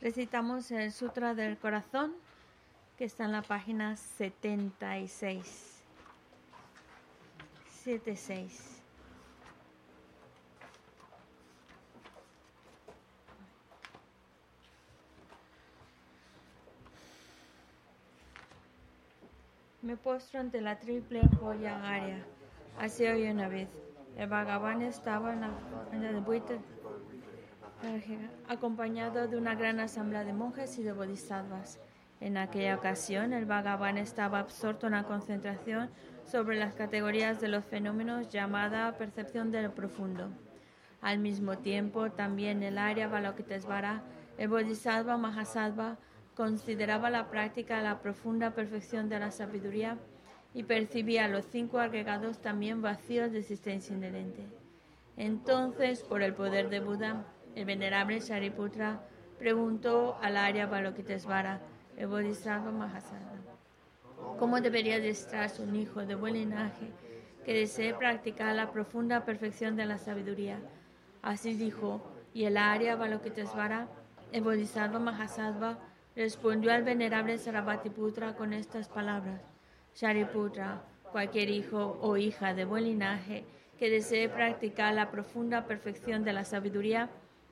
Recitamos el Sutra del Corazón, que está en la página 76. 76. Me postro ante la triple joya área. Así hoy una vez. El Bhagavan estaba en la, en la acompañado de una gran asamblea de monjes y de bodhisattvas. En aquella ocasión, el Bhagavan estaba absorto en la concentración sobre las categorías de los fenómenos llamada percepción de lo profundo. Al mismo tiempo, también el área Balokitesvara, el Bodhisattva Mahasattva, consideraba la práctica la profunda perfección de la sabiduría y percibía los cinco agregados también vacíos de existencia inherente. Entonces, por el poder de Buda, el venerable Shariputra preguntó al Arya Balokitesvara, el Bodhisattva Mahasana, cómo debería adestrarse un hijo de buen linaje que desee practicar la profunda perfección de la sabiduría. Así dijo, y el Arya Balokitesvara, el Bodhisattva Mahasattva, respondió al venerable Sarabhatiputra con estas palabras. Shariputra, cualquier hijo o hija de buen linaje que desee practicar la profunda perfección de la sabiduría,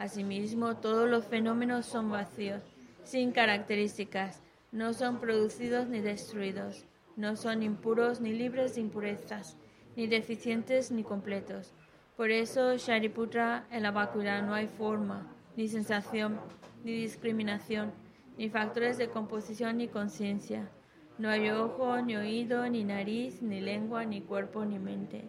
Asimismo, todos los fenómenos son vacíos, sin características, no son producidos ni destruidos, no son impuros ni libres de impurezas, ni deficientes ni completos. Por eso, Shariputra, en la vacuidad no hay forma, ni sensación, ni discriminación, ni factores de composición ni conciencia. No hay ojo, ni oído, ni nariz, ni lengua, ni cuerpo, ni mente.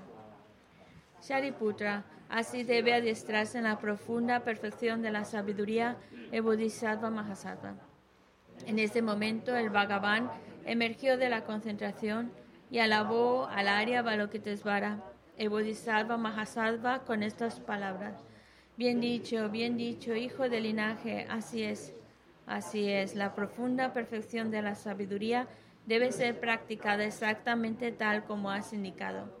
Shariputra, así debe adiestrarse en la profunda perfección de la sabiduría el Bodhisattva Mahasattva. En este momento el Bhagavan emergió de la concentración y alabó al Arya Balokitesvara, el Bodhisattva Mahasattva, con estas palabras. Bien dicho, bien dicho, hijo del linaje, así es. Así es, la profunda perfección de la sabiduría debe ser practicada exactamente tal como has indicado.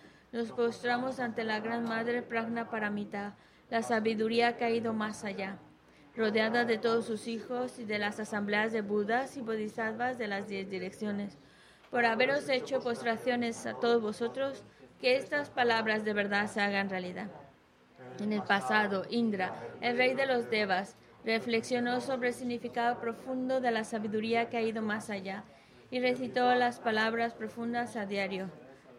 Nos postramos ante la Gran Madre Pragna Paramita, la sabiduría que ha ido más allá, rodeada de todos sus hijos y de las asambleas de Budas y Bodhisattvas de las diez direcciones. Por haberos hecho postraciones a todos vosotros, que estas palabras de verdad se hagan realidad. En el pasado, Indra, el rey de los Devas, Reflexionó sobre el significado profundo de la sabiduría que ha ido más allá y recitó las palabras profundas a diario,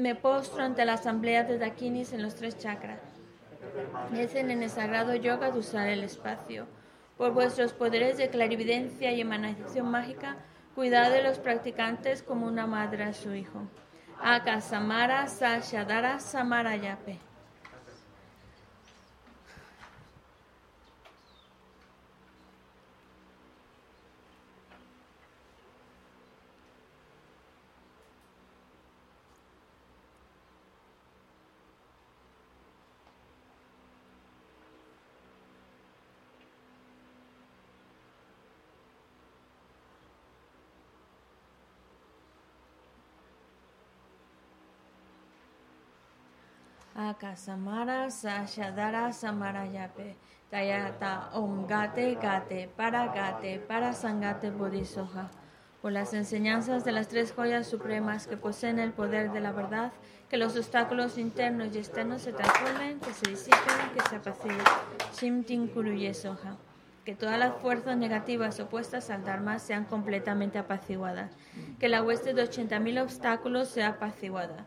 Me postro ante la asamblea de Dakinis en los tres chakras. Dicen en el sagrado yoga de usar el espacio. Por vuestros poderes de clarividencia y emanación mágica, cuidad de los practicantes como una madre a su hijo. Aka Samara Sashadara Samarayape. Akasamara Sashadara Samarayape Tayata Om Gate Gate Para Gate Para Sangate Bodhisoja. Por las enseñanzas de las tres joyas supremas que poseen el poder de la verdad, que los obstáculos internos y externos se transformen, que se disipen, que se apaciguen. Shimtin Kuruye Soja. Que todas las fuerzas negativas opuestas al Dharma sean completamente apaciguadas. Que la hueste de 80.000 obstáculos sea apaciguada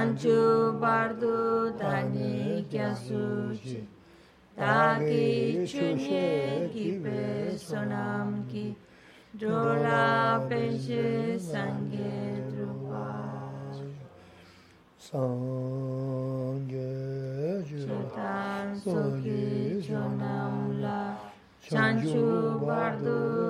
Sancho bardu dani kya suchi. Taki chunye ki pe sonam ki. Dola penche sangye drupa. Sangye jutan sogi jonam la. Sancho bardu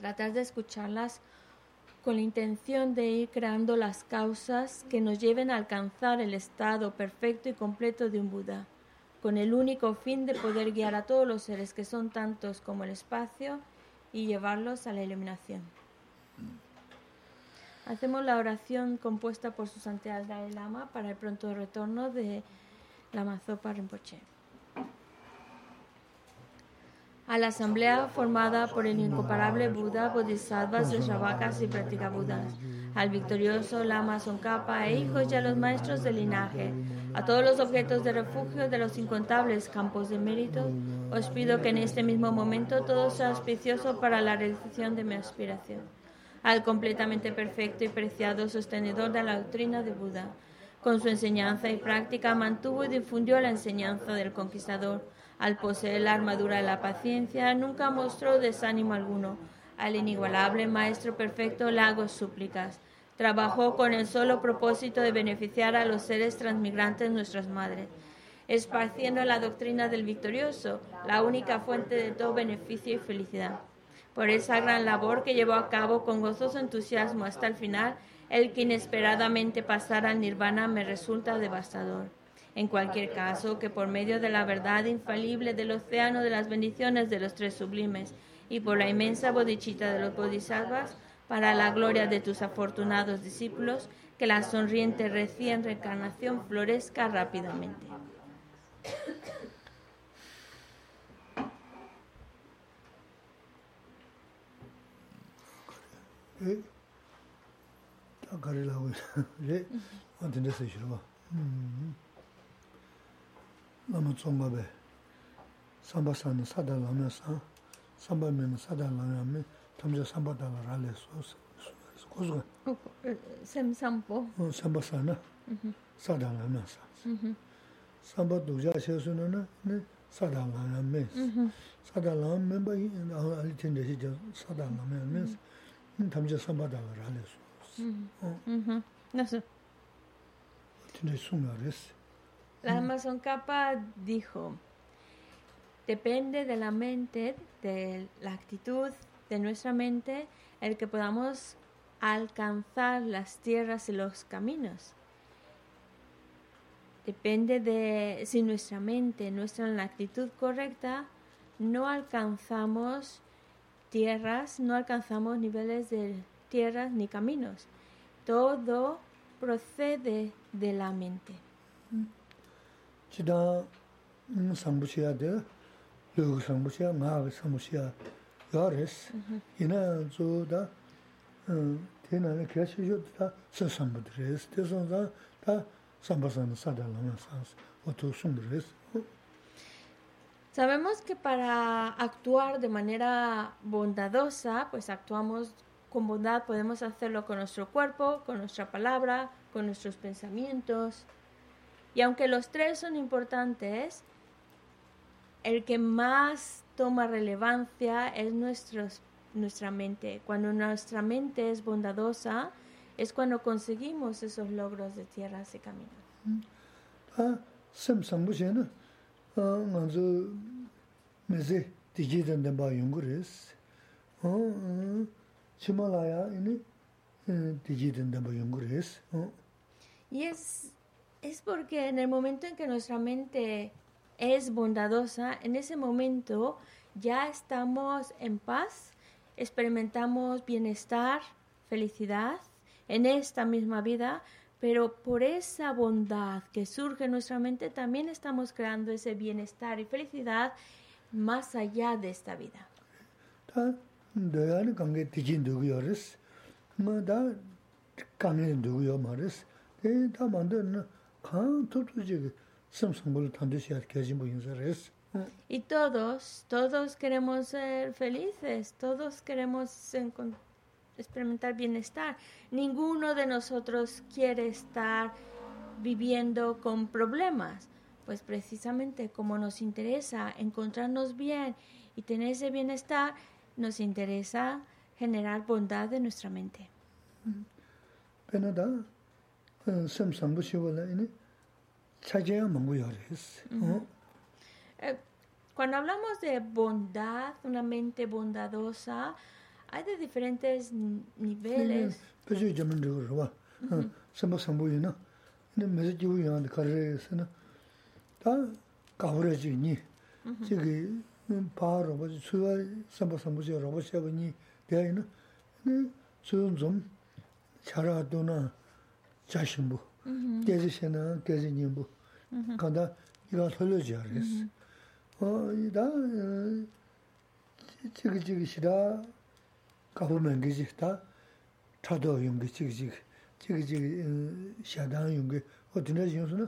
tratar de escucharlas con la intención de ir creando las causas que nos lleven a alcanzar el estado perfecto y completo de un Buda, con el único fin de poder guiar a todos los seres que son tantos como el espacio y llevarlos a la iluminación. Hacemos la oración compuesta por su santidad Dalai Lama para el pronto retorno de la Mazopa Rinpoche. A la asamblea formada por el incomparable Buda, Bodhisattvas, Shravakas y Budas, al victorioso Lama Tsongkhapa e hijos y a los maestros del linaje, a todos los objetos de refugio de los incontables campos de mérito, os pido que en este mismo momento todo sea auspicioso para la realización de mi aspiración. Al completamente perfecto y preciado sostenedor de la doctrina de Buda, con su enseñanza y práctica mantuvo y difundió la enseñanza del conquistador. Al poseer la armadura de la paciencia, nunca mostró desánimo alguno. Al inigualable Maestro Perfecto le hago súplicas. Trabajó con el solo propósito de beneficiar a los seres transmigrantes nuestras madres, esparciendo la doctrina del victorioso, la única fuente de todo beneficio y felicidad. Por esa gran labor que llevó a cabo con gozoso entusiasmo hasta el final, el que inesperadamente pasara al nirvana me resulta devastador. En cualquier caso, que por medio de la verdad infalible del océano de las bendiciones de los tres sublimes y por la inmensa bodichita de los bodhisattvas, para la gloria de tus afortunados discípulos, que la sonriente recién reencarnación florezca rápidamente. lama tsonga be samba sani sada lamya san samba mena sada lamya me tamja samba dala rale so kuzga sem sampo samba sana sada lamya san samba duja she su na ne sada lamya me sada lamya me ba ali tende shi sada lamya me tamja samba dala rale so nasu tende sumya resi La Amazon Capa dijo, depende de la mente, de la actitud de nuestra mente, el que podamos alcanzar las tierras y los caminos. Depende de si nuestra mente en la actitud correcta, no alcanzamos tierras, no alcanzamos niveles de tierras ni caminos. Todo procede de la mente. Sabemos que para actuar de manera bondadosa, pues actuamos con bondad, podemos hacerlo con nuestro cuerpo, con nuestra palabra, con nuestros pensamientos. Y aunque los tres son importantes, el que más toma relevancia es nuestros, nuestra mente. Cuando nuestra mente es bondadosa, es cuando conseguimos esos logros de tierras y caminos. Ah, y es, es porque en el momento en que nuestra mente es bondadosa, en ese momento ya estamos en paz, experimentamos bienestar, felicidad en esta misma vida, pero por esa bondad que surge en nuestra mente también estamos creando ese bienestar y felicidad más allá de esta vida. Rīs. Y todos, todos queremos ser felices, todos queremos experimentar bienestar. Ninguno de nosotros quiere estar viviendo con problemas, pues precisamente como nos interesa encontrarnos bien y tener ese bienestar, nos interesa generar bondad en nuestra mente. sem sambu shiwa la ini chajaya mungu yoris. Cuando hablamos de bondad, una mente bondadosa, hay de diferentes niveles. Pechi jaman dhigo rwa, sambu sambu yina, ini mezi jivu yana karre yasina, ta kawra ji ni, chigi paa rwa, suwa sambu sambu shiwa rwa shiwa ni, dhaya yina, suyun zum, chara dhona, 자신부 대지시나 대지님부. 간다 이거 흘러져야 그랬어 어이다 지기지기 싫다. 가보면 기지다 타도 용기 지기지기 지기지기 샤당 용기. 어디나 용수는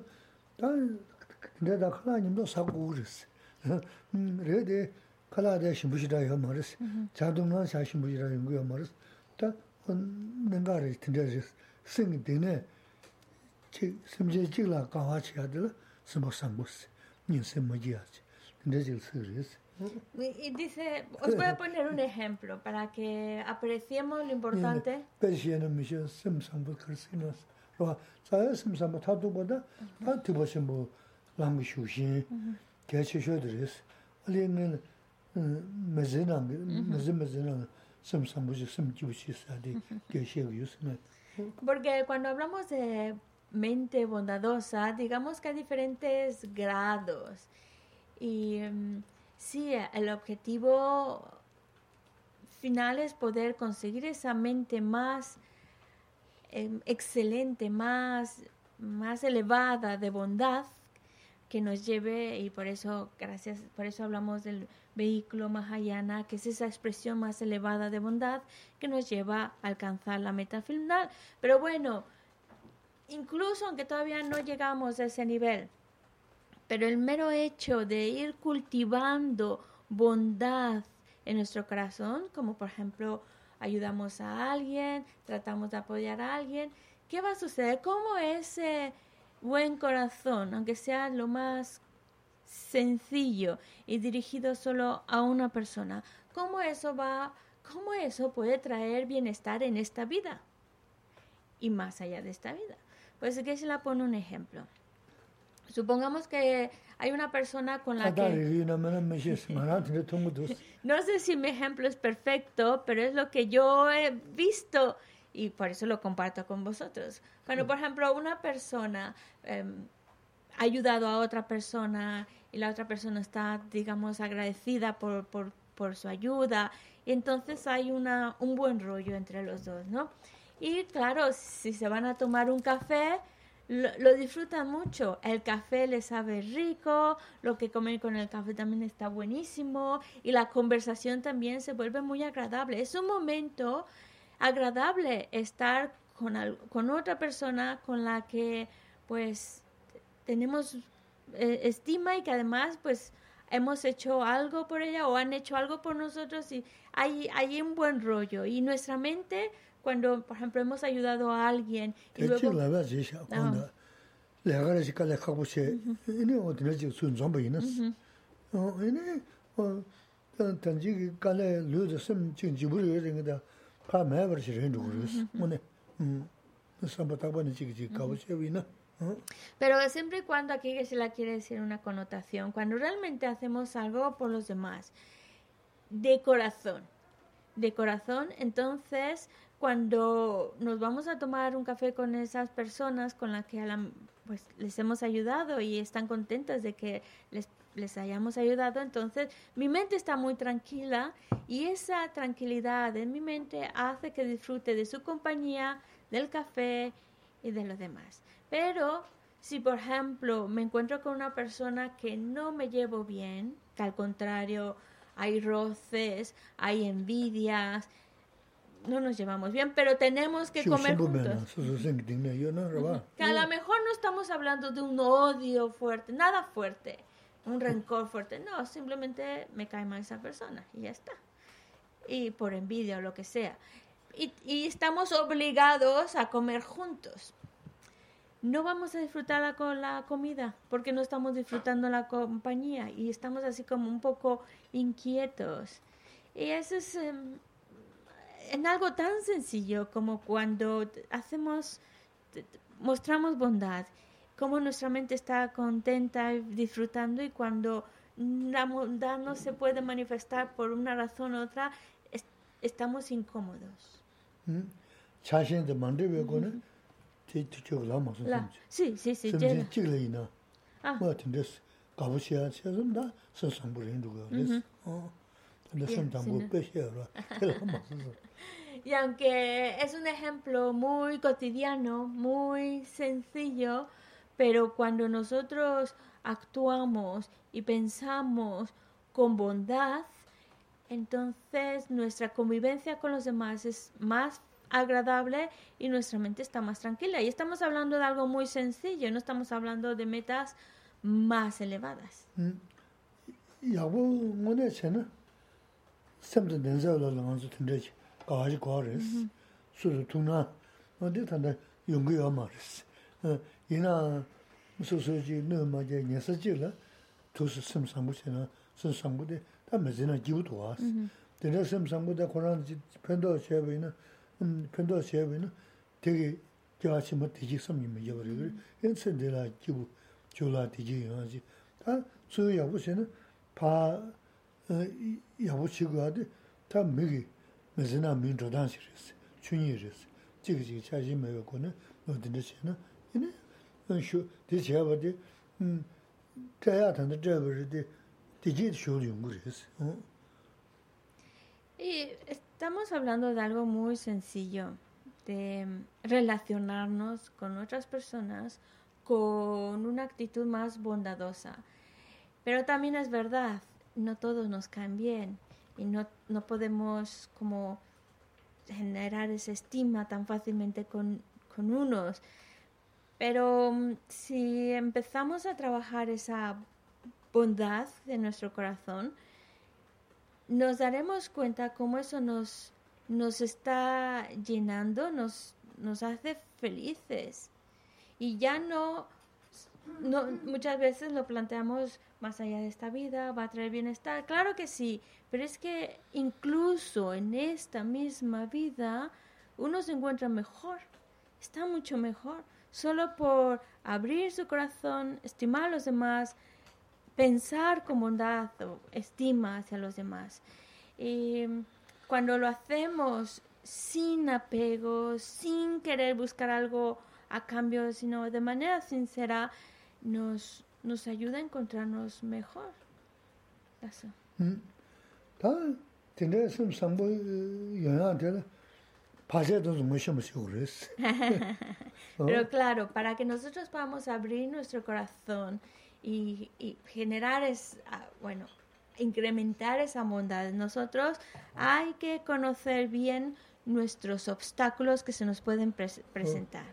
다 근데 다 칼라님도 사고 그랬어. 음 레데 칼라데 신부시다 요 말았어. 자동만 자신부시라 용기 요 말았어. 다 뭔가를 든다지 sing dine simche chikla kawa chiya dila sima sangbus, nyin sima jiya chi, dinde chikla sigris. Y dice, os voy a poner un ejemplo para que apreciemos lo importante. Persiana mishe sim sangbus karsinas, rwa, tsaya sim sangbus tatu bada, ta tiba simbo langi shushin, kya chi shodris, ali nil mm, mezi nangi, mezi mezi nangi sim sangbus sim jibushi sadi kya shegu yusna. Porque cuando hablamos de mente bondadosa, digamos que hay diferentes grados. Y mm, sí, el objetivo final es poder conseguir esa mente más em, excelente, más, más elevada de bondad que nos lleve y por eso gracias por eso hablamos del vehículo Mahayana que es esa expresión más elevada de bondad que nos lleva a alcanzar la meta final. Pero bueno incluso aunque todavía no llegamos a ese nivel pero el mero hecho de ir cultivando bondad en nuestro corazón como por ejemplo ayudamos a alguien tratamos de apoyar a alguien qué va a suceder cómo ese buen corazón, aunque sea lo más sencillo y dirigido solo a una persona, ¿cómo eso va, cómo eso puede traer bienestar en esta vida y más allá de esta vida? Pues que se la pone un ejemplo. Supongamos que hay una persona con la que... no sé si mi ejemplo es perfecto, pero es lo que yo he visto y por eso lo comparto con vosotros. Cuando, por ejemplo, una persona em, ha ayudado a otra persona y la otra persona está, digamos, agradecida por, por, por su ayuda, y entonces hay una, un buen rollo entre los dos, ¿no? Y claro, si se van a tomar un café, lo, lo, disfrutan mucho. El café les sabe rico, lo que comen con el café también está buenísimo y la conversación también se vuelve muy agradable. Es un momento agradable estar con, con otra persona con la que pues tenemos eh, estima y que además pues hemos hecho algo por ella o han hecho algo por nosotros y hay, hay un buen rollo. Y nuestra mente, cuando, por ejemplo, hemos ayudado a alguien y luego... Pero siempre y cuando aquí se la quiere decir una connotación, cuando realmente hacemos algo por los demás, de corazón, de corazón, entonces cuando nos vamos a tomar un café con esas personas con las que pues, les hemos ayudado y están contentas de que les, les hayamos ayudado, entonces mi mente está muy tranquila y esa tranquilidad en mi mente hace que disfrute de su compañía, del café y de los demás. Pero si, por ejemplo, me encuentro con una persona que no me llevo bien, que al contrario, hay roces, hay envidias, no nos llevamos bien, pero tenemos que comer juntos. Que a lo mejor no estamos hablando de un odio fuerte, nada fuerte, un rencor fuerte, no, simplemente me cae mal esa persona y ya está. Y por envidia o lo que sea. Y, estamos obligados a comer juntos no vamos a disfrutar con la comida porque no estamos disfrutando la compañía y estamos así como un poco inquietos. Y eso es em, en algo tan sencillo como cuando hacemos, mostramos bondad, como nuestra mente está contenta y disfrutando y cuando la bondad no se puede manifestar por una razón u otra, estamos incómodos. ¿Mm? Tī lā mā sō sō. Y aunque es un ejemplo muy cotidiano, muy sencillo, pero cuando nosotros actuamos y pensamos con bondad, entonces nuestra convivencia con los demás es más agradable y nuestra mente está más tranquila. Y estamos hablando de algo muy sencillo, no estamos hablando de metas más elevadas. 이나 소소지 너마제 녀서지라 도스 심상부시나 심상부데 다 메지나 기부도 와스 근데 심상부데 코로나 편도 제베는 음 편도 제베는 되게 저같이 뭐 되지 섬님 여버려 엔센데라 기부 졸라 되지 하지 다 소야 보시는 바 야부치고 하데 다 미기 메지나 민조단 시리스 춘이리스 지기지 차지 매고는 어디든지는 이네 resi Estamos hablando de algo muy sencillo, de relacionarnos con otras personas con una actitud más bondadosa. Pero también es verdad, no todos nos caen bien y no, no podemos como generar esa estima tan fácilmente con, con unos. Pero mm, si empezamos a trabajar esa bondad de nuestro corazón, nos daremos cuenta cómo eso nos, nos está llenando, nos, nos hace felices. Y ya no, no, muchas veces lo planteamos más allá de esta vida, va a traer bienestar. Claro que sí, pero es que incluso en esta misma vida uno se encuentra mejor, está mucho mejor, solo por abrir su corazón, estimar a los demás, pensar con bondad o estima hacia los demás. Y cuando lo hacemos sin apego, sin querer buscar algo a cambio, sino de manera sincera, nos, nos ayuda a encontrarnos mejor. Eso. Mm. Pero claro, para que nosotros podamos abrir nuestro corazón y, y generar, es, ah, bueno, incrementar esa bondad en nosotros, hay que conocer bien nuestros obstáculos que se nos pueden presentar.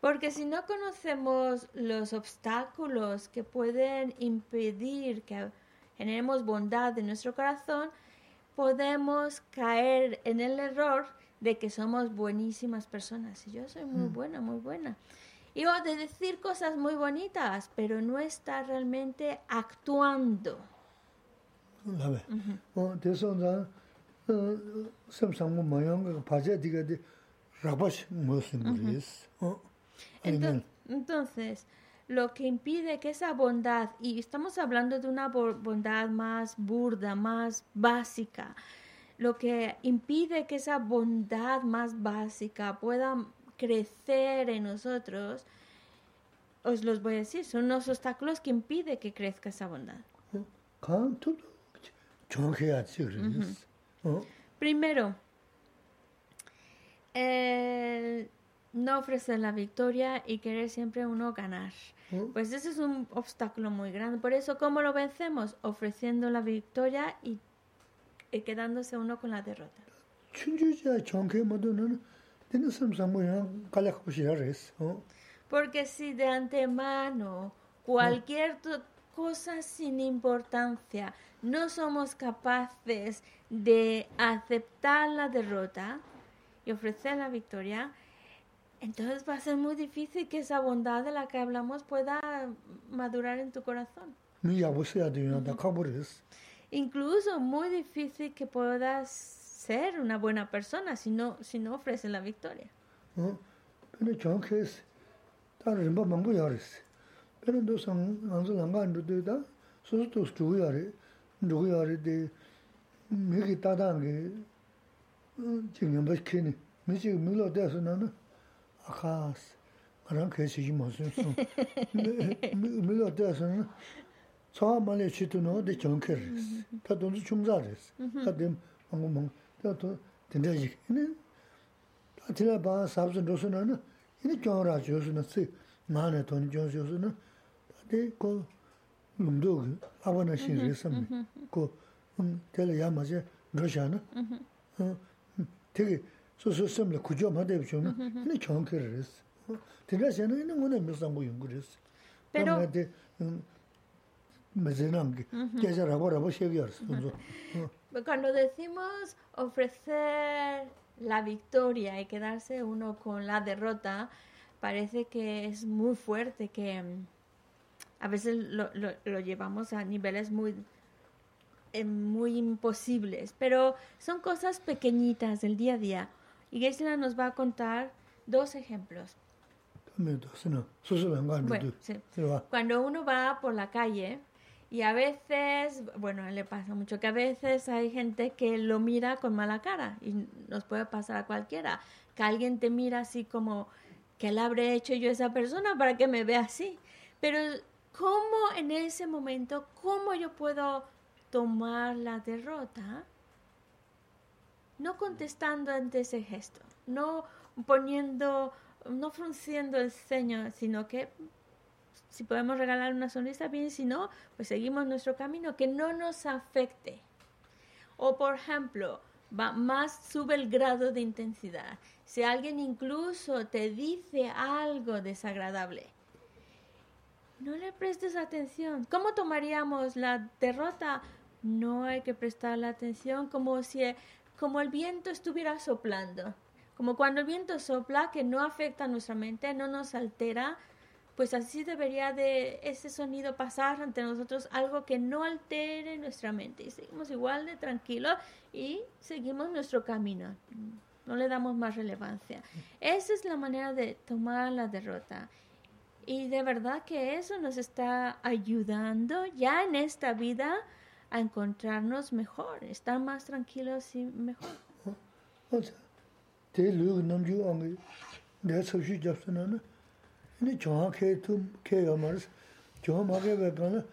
Porque si no conocemos los obstáculos que pueden impedir que generemos bondad en nuestro corazón, podemos caer en el error de que somos buenísimas personas. Y yo soy muy mm. buena, muy buena. Y o de decir cosas muy bonitas, pero no está realmente actuando. Entonces, lo que impide que esa bondad, y estamos hablando de una bondad más burda, más básica, lo que impide que esa bondad más básica pueda crecer en nosotros, os los voy a decir, son los obstáculos que impiden que crezca esa bondad. Primero, no ofrecer la victoria y querer siempre uno ganar. Pues ese es un obstáculo muy grande. Por eso, ¿cómo lo vencemos? Ofreciendo la victoria y, quedándose uno con la derrota. Porque si de antemano cualquier cosa sin importancia no somos capaces de aceptar la derrota y ofrecer la victoria, entonces va a ser muy difícil que esa bondad de la que hablamos pueda madurar en tu corazón. Incluso muy difícil que puedas ser una buena persona si no, si no ofreces la victoria. 아카스. 그런 그 시기 무슨 소 물로 돼서는 저 말에 치도노 데 정케르스 다 돈도 중자레스 다듬 뭔가 다도 된다지. 근데 다 들어 봐. 사브슨 로스는 이니 겨라 조스는 쓰 나네 돈 조스는 데고 lumdo ki awa na shin ri sami ko tela ya ma che rosha na tegi na ni mo na mi sam bu yung gu re s pero cuando decimos ofrecer la victoria y quedarse uno con la derrota parece que es muy fuerte que a veces lo, lo, llevamos a niveles muy, eh, muy imposibles, pero son cosas pequeñitas del día a día. Y Geisla nos va a contar dos ejemplos. Cuando uno va por la calle y a veces, bueno, le pasa mucho que a veces hay gente que lo mira con mala cara y nos puede pasar a cualquiera, que alguien te mira así como, que le habré hecho yo a esa persona para que me vea así? Pero ¿Cómo en ese momento, cómo yo puedo tomar la derrota? No contestando ante ese gesto, no poniendo, no frunciendo el ceño, sino que si podemos regalar una sonrisa, bien, si no, pues seguimos nuestro camino, que no nos afecte. O por ejemplo, va, más sube el grado de intensidad. Si alguien incluso te dice algo desagradable, no le prestes atención. ¿Cómo tomaríamos la derrota? No hay que prestarle atención como si como el viento estuviera soplando. Como cuando el viento sopla que no afecta a nuestra mente, no nos altera, pues así debería de ese sonido pasar ante nosotros algo que no altere nuestra mente. Y seguimos igual de tranquilos y seguimos nuestro camino. No le damos más relevancia. Esa es la manera de tomar la derrota. Y de verdad que eso nos está ayudando ya en esta vida a encontrarnos mejor, estar más tranquilos y mejor. Te lu nam ju ang de so shi jap na na. Ni jo ke tu ke yo mar. Jo ma ge be gan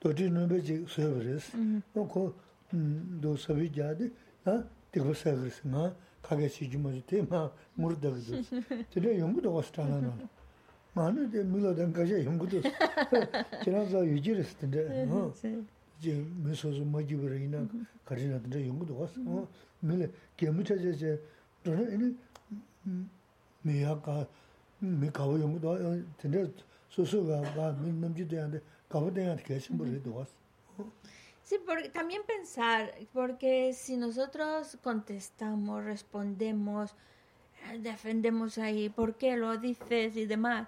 to ti no be ji so bres. No mm-hmm. ko mm, do so bi ja de ha Te go sa gres na ka ge shi ji mo te ma mur da ge. Te le yong do was ta na na. Ma nu de mi lo den ka je yong do. Ti na za yu ji. 나서 유지를 했는데 어 je me so so ma ji bure ina ka ri na de yong do was o me le ke mu cha je je do ne ni me ya ka me ka wo yong do de de so so ga ga me nam ji de ande ka wo de ya ke sim bure do was Sí, porque también pensar, porque si nosotros contestamos, respondemos, defendemos ahí, ¿por qué lo dices y demás?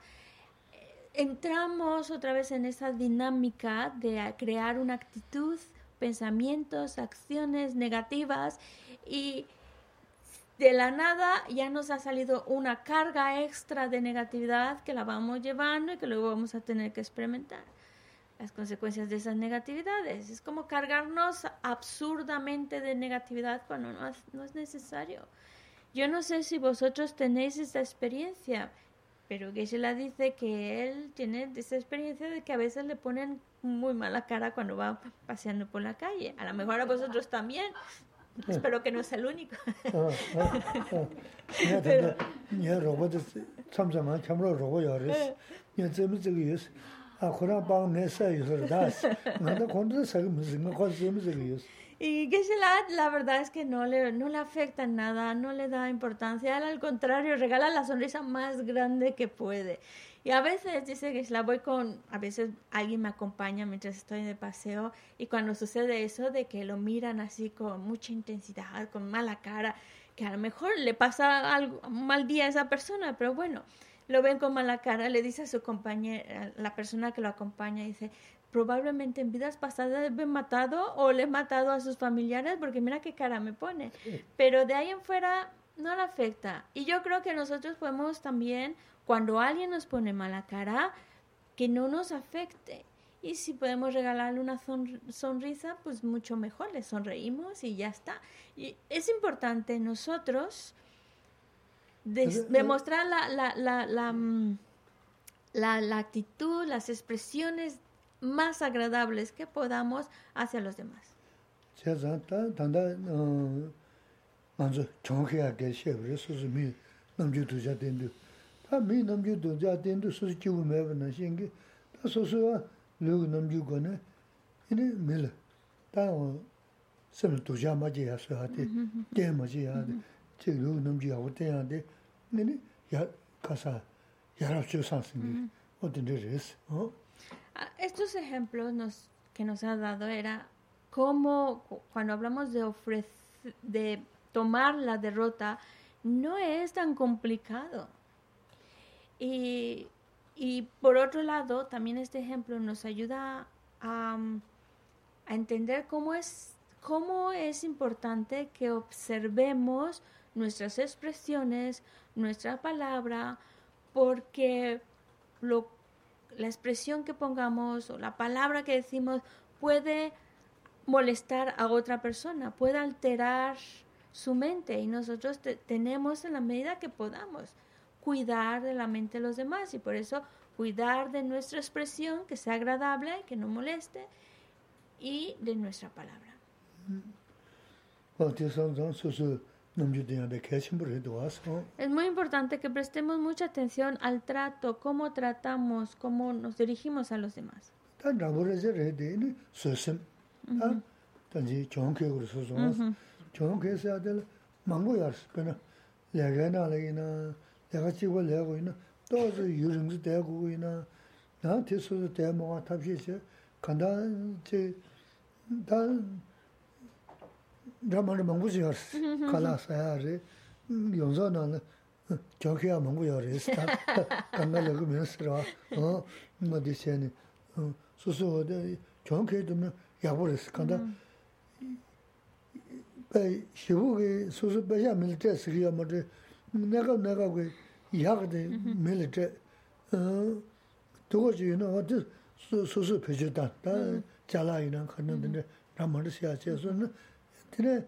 Entramos otra vez en esa dinámica de crear una actitud, pensamientos, acciones negativas y de la nada ya nos ha salido una carga extra de negatividad que la vamos llevando y que luego vamos a tener que experimentar las consecuencias de esas negatividades. Es como cargarnos absurdamente de negatividad cuando no es, necesario. Yo no sé si vosotros tenéis esta experiencia, pero la dice que él tiene esa experiencia de que a veces le ponen muy mala cara cuando va paseando por la calle. A lo mejor a vosotros también. Espero que no sea el único. Y que la, verdad es que no le, no le afecta nada, no le da importancia, al contrario, regala la sonrisa más grande que puede. Y a veces dice que la voy con, a veces alguien me acompaña mientras estoy de paseo y cuando sucede eso de que lo miran así con mucha intensidad, con mala cara, que a lo mejor le pasa algo, un mal día a esa persona, pero bueno, lo ven con mala cara, le dice a su compañera, la persona que lo acompaña, dice, probablemente en vidas pasadas me he matado o le he matado a sus familiares porque mira qué cara me pone. Pero de ahí en fuera no le afecta. Y yo creo que nosotros podemos también, cuando alguien nos pone mala cara, que no nos afecte. Y si podemos regalarle una sonrisa, pues mucho mejor, le sonreímos y ya está. Y es importante nosotros demostrar la, la, la, la, mm, la, la actitud, las expresiones más agradables que podamos hacia los demás. Ah, estos ejemplos nos, que nos ha dado era cómo cuando hablamos de de tomar la derrota, no es tan complicado. Y, por otro lado, también este ejemplo nos ayuda a, a entender cómo es, cómo es importante que observemos nuestras expresiones, nuestra palabra, porque lo la expresión que pongamos o la palabra que decimos puede molestar a otra persona, puede alterar su mente y nosotros tenemos en la medida que podamos cuidar de la mente de los demás y por eso cuidar de nuestra expresión que sea agradable, que no moleste y de nuestra palabra. Es muy importante que prestemos mucha atención al trato, cómo tratamos, cómo nos dirigimos a los demás. rāma rā māngu chī dhamma dhamma ngu ziyorsi, kala sayari, yonzo nana, jokiya mungu yorisi, kanga lagu minsirwa, ma di seni, susu wada, jokiya dhamma yabu risi, kanda, shivu ki susu baya milite sikiya mati, naga naga ki yagdi mm-hmm. milite, dugo yina wadi susu pechodan, mm-hmm. jala yina, kanda mm-hmm. dhamma risi yache, sū nā,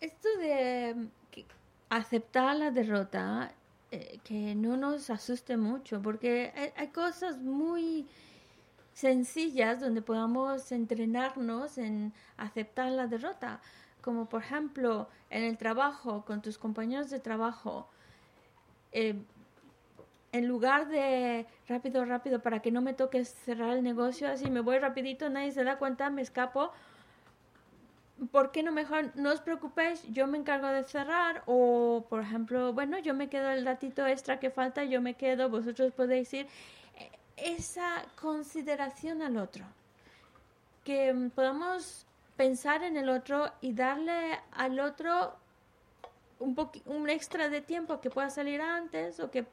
Esto de aceptar la derrota, eh, que no nos asuste mucho, porque hay, cosas muy sencillas donde podamos entrenarnos en aceptar la derrota, como por ejemplo en el trabajo, con tus compañeros de trabajo. Eh, en lugar de rápido, rápido, para que no me toque cerrar el negocio, así me voy rapidito, nadie se da cuenta, me escapo. ¿Por qué no mejor no os preocupéis? Yo me encargo de cerrar o, por ejemplo, bueno, yo me quedo el ratito extra que falta, yo me quedo, vosotros podéis ir. E, esa consideración al otro, que podamos pensar en el otro y darle al otro un, un extra de tiempo que pueda salir antes o que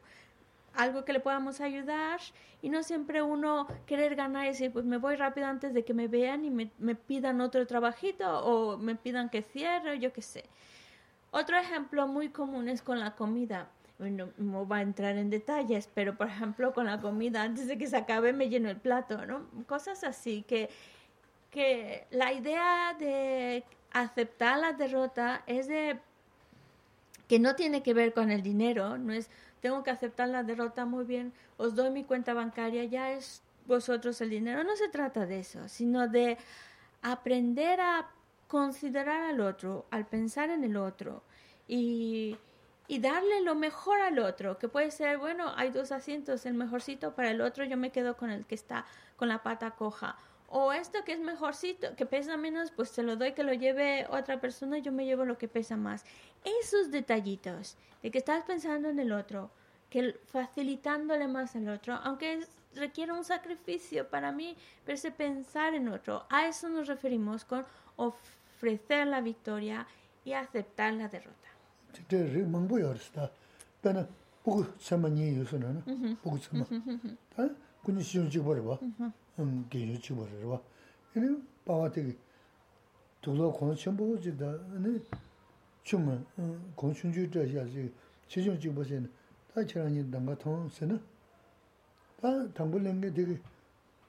algo que le podamos ayudar y no siempre uno querer ganar y decir, pues me voy rápido antes de que me vean y me, me pidan otro trabajito o me pidan que cierre, yo qué sé. Otro ejemplo muy común es con la comida. Bueno, no va a entrar en detalles, pero por ejemplo con la comida, antes de que se acabe me lleno el plato, ¿no? Cosas así, que, que la idea de aceptar la derrota es de que no tiene que ver con el dinero, no es tengo que aceptar la derrota muy bien, os doy mi cuenta bancaria, ya es vosotros el dinero. No se trata de eso, sino de aprender a considerar al otro, al pensar en el otro y, y darle lo mejor al otro, que puede ser, bueno, hay dos asientos, el mejorcito para el otro, yo me quedo con el que está con la pata coja. O esto que es mejorcito, que pesa menos, pues se lo doy que lo lleve otra persona, yo me llevo lo que pesa más. Esos detallitos de que estás pensando en el otro, que facilitándole más al otro, aunque requiere un sacrificio para mí, pero pensar en otro, a eso nos referimos con ofrecer la victoria y aceptar la derrota. chūma gōng chūng chū gīyō chīgō rīwa. Yīni bāwa tīki tūlō kōng chīmbō jīdā, yīni chūma kōng chūnchū chā xīyā chīgī, chīchō chīgbō xīyā, tā chirāñi dāngā tōng xīna, tā tāngbō līngi tīki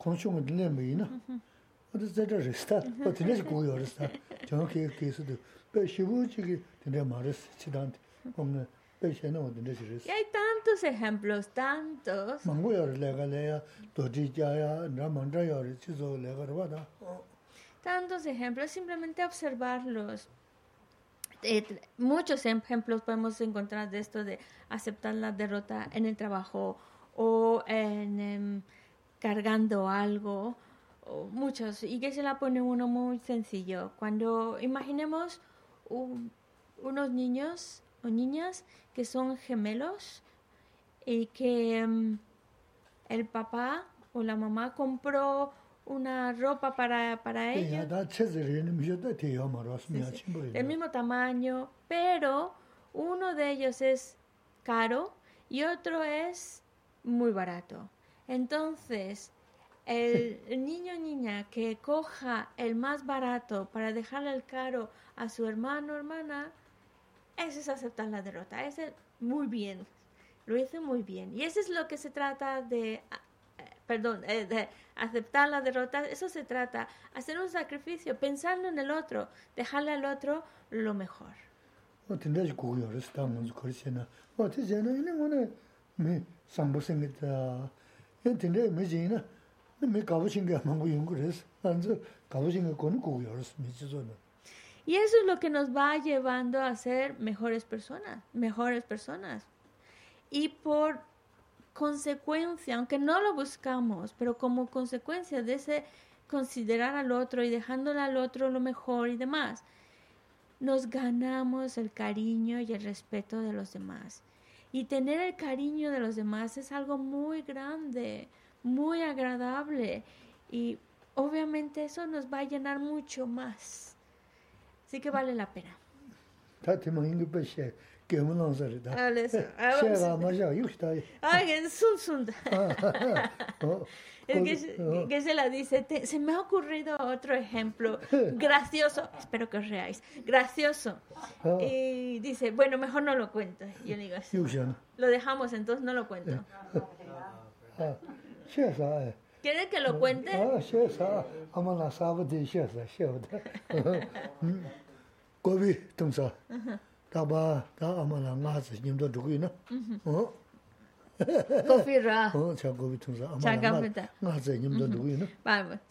kōng chūngu dīnyā mī yīna, wā tā zā chā rīstā, wā tīnyā chī gōyō rīstā, chāngā kī kī sī tī, bā shībō chīgī tīnyā mā rīs chidānti, sī Hay tantos ejemplos, tantos. Tantos ejemplos, simplemente observarlos. Eh, muchos ejemplos podemos encontrar de esto de aceptar la derrota en el trabajo o en em, cargando algo, o muchos. Y que se la pone uno muy sencillo. Cuando imaginemos unos niños o niñas que son gemelos y que em, el papá o la mamá compró una ropa para, para ella. El mismo tamaño, pero uno de ellos es caro y otro es muy barato. Entonces, el, niño o niña que coja el más barato para dejarle el caro a su hermano o hermana, ese es aceptar la derrota. Ese muy bien. Lo hizo muy bien. Y eso es lo que se trata de perdón, eh, de aceptar la derrota, eso se trata, hacer un sacrificio, pensando en el otro, dejarle al otro lo mejor. Y eso es lo que nos va llevando a ser mejores personas, mejores personas. Y por consecuencia, aunque no lo buscamos, pero como consecuencia de ese considerar al otro y dejándole al otro lo mejor y demás, nos ganamos el cariño y el respeto de los demás. Y tener el cariño de los demás es algo muy grande, muy agradable y obviamente eso nos va a llenar mucho más. Así que vale la pena. que, se la dice, se me ha ocurrido otro ejemplo gracioso, espero que os reáis, gracioso. Y dice, bueno, mejor no lo cuento. Yo digo, lo dejamos, entonces no lo cuento. ¿Quiere que lo cuente? Confirra.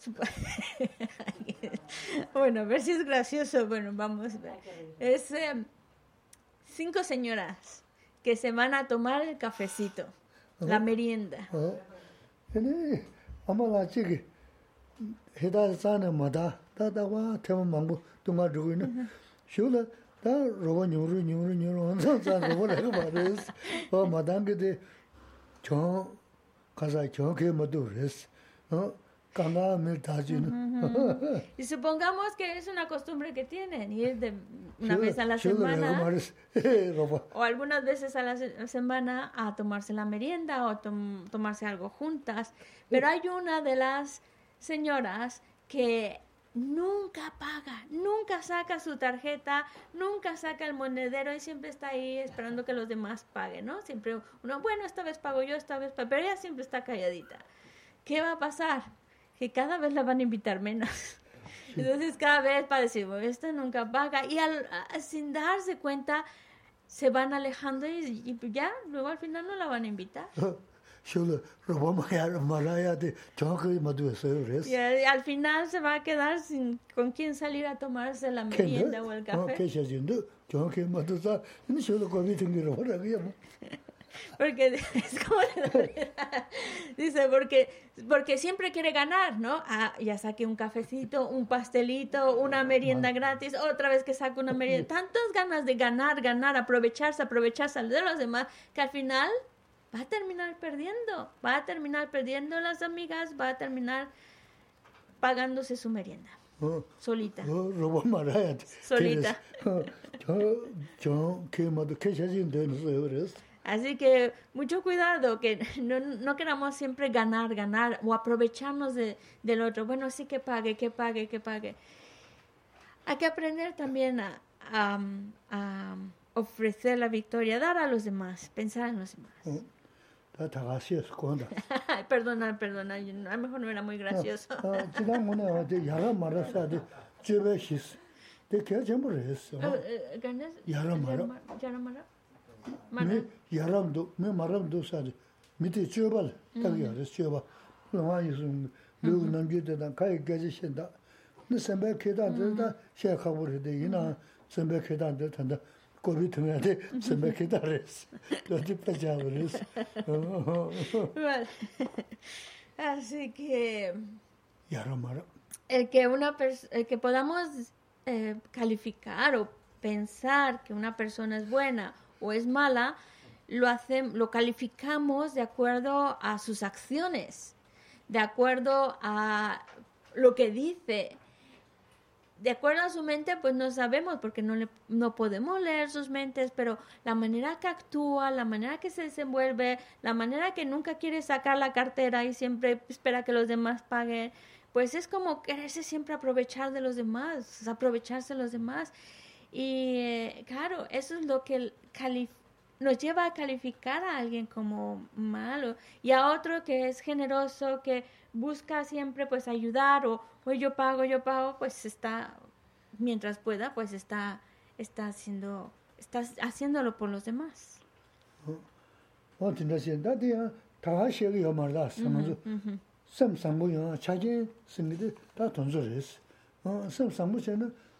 Bueno, a ver si es gracioso. Bueno, vamos. Es eh, cinco señoras que se van a tomar el cafecito, la merienda. 아마 라치기 해다 산에 마다 다다와 테마 망고 동아 주고 있는 쇼라 다 로고 뉴르 뉴르 뉴르 온서 자 로고 내가 말했어 어 마당 그데 저 가서 저게 뭐도 그랬어 어 Y supongamos que es una costumbre que tienen, ir de una vez a la semana. o algunas veces a la semana a tomarse la merienda o tomarse algo juntas. Pero hay una de las señoras que nunca paga, nunca saca su tarjeta, nunca saca el monedero y siempre está ahí esperando que los demás paguen, ¿no? Siempre uno, bueno, esta vez pago yo, esta vez pago, pero ella siempre está calladita. ¿Qué va a pasar? Que cada vez la van a invitar menos. Entonces cada vez para decir, bueno, esta nunca paga. Y al, sin darse cuenta, se van alejando y, ya, luego al final no la van a invitar. y al final se va a quedar sin con quién salir a tomarse la merienda o el café. Porque es como Dice, porque, porque siempre quiere ganar, ¿no? Ah, ya saqué un cafecito, un pastelito, una merienda gratis, otra vez que saco una merienda. Tantas ganas de ganar, ganar, aprovecharse, aprovecharse de los demás, que al final va a terminar perdiendo. Va a terminar perdiendo las amigas, va a terminar pagándose su merienda. Oh, Solita. Oh, Solita. Así que mucho cuidado, que no, no, queramos siempre ganar, ganar o aprovecharnos de, del otro. Bueno, sí que pague, que pague, que pague. Hay que aprender también a, a, ofrecer la victoria, dar a los demás, pensar en los demás. Mm. perdona, perdona, a lo mejor no era muy gracioso. Mē yārāṃ dō, mē dō sādi, mē tē chōba lē, tā kī yārā sī chōba. Lō ngā yī sō, lō gu nām tē tā, kā yī gāchī shēn tā, nē sēmbē kē tā tē tā, shē rē tē, yī nā sēmbē kē tā tē tā tā, kō bī tō ngā tē, sēmbē kē tā rē sī, lō tī pā chā bō rē sī. Así que... Yārā mārā. El que, una el que podamos eh, calificar o pensar que una persona es buena o es mala, lo, hacemos, lo calificamos de acuerdo a sus acciones, de acuerdo a lo que dice. De acuerdo a su mente, pues no sabemos porque no, le, no podemos leer sus mentes, pero la manera que actúa, la manera que se desenvuelve, la manera que nunca quiere sacar la cartera y siempre espera que los demás paguen, pues es como quererse siempre aprovechar de los demás, aprovecharse de los demás. Y eh, claro, eso es lo que nos lleva a calificar a alguien como malo y a otro que es generoso, que busca siempre pues ayudar o pues yo pago, yo pago, pues está, mientras pueda, pues está, está haciendo, está haciéndolo por los demás.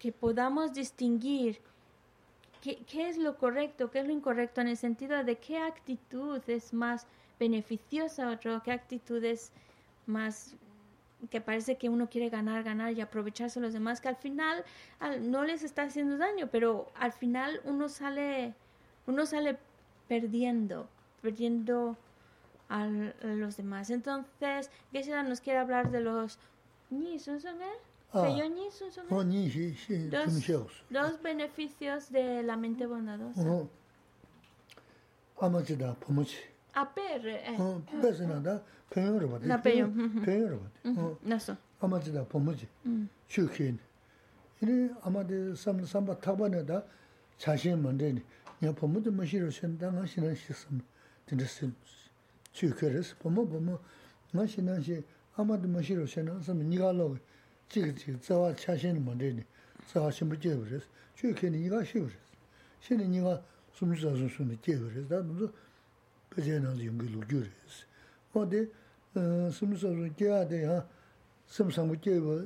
que podamos distinguir qué, es lo correcto, qué es lo incorrecto, en el sentido de qué actitud es más beneficiosa a otro, qué actitud es más que parece que uno quiere ganar, ganar y aprovecharse a los demás, que al final no les está haciendo daño, pero al final uno sale, uno sale perdiendo, perdiendo a, los demás. Entonces, Geshe nos quiere hablar de los... ¿Son, son él? Ah. No, ni, oh, sí, sí, dos, dos beneficios de la mente bondadosa. Oh. Uh, amachi da, pomochi. A per, eh. Oh, uh, pesi na da, penyo rabati. Na penyo. Penyo rabati. Naso. Amachi da, pomochi. Mm. Shukin. Ini amadi samla samba takba na da, chashin mandeni. Ya pomochi mashiro shen da nga shinan shi samla. Tinda sin, shukiris. Pomo pomo, nga shinan shi, amadi mashiro shen na samla niga logi. 지금 지금 자와 차신 문제니 자와 심부 제버스 주케니 니가 쉬버스 신이 니가 숨주자서 숨이 제버스 다 무슨 그제는 연결로 줄스 어디 숨주자서 제야 돼.야 숨상부 제버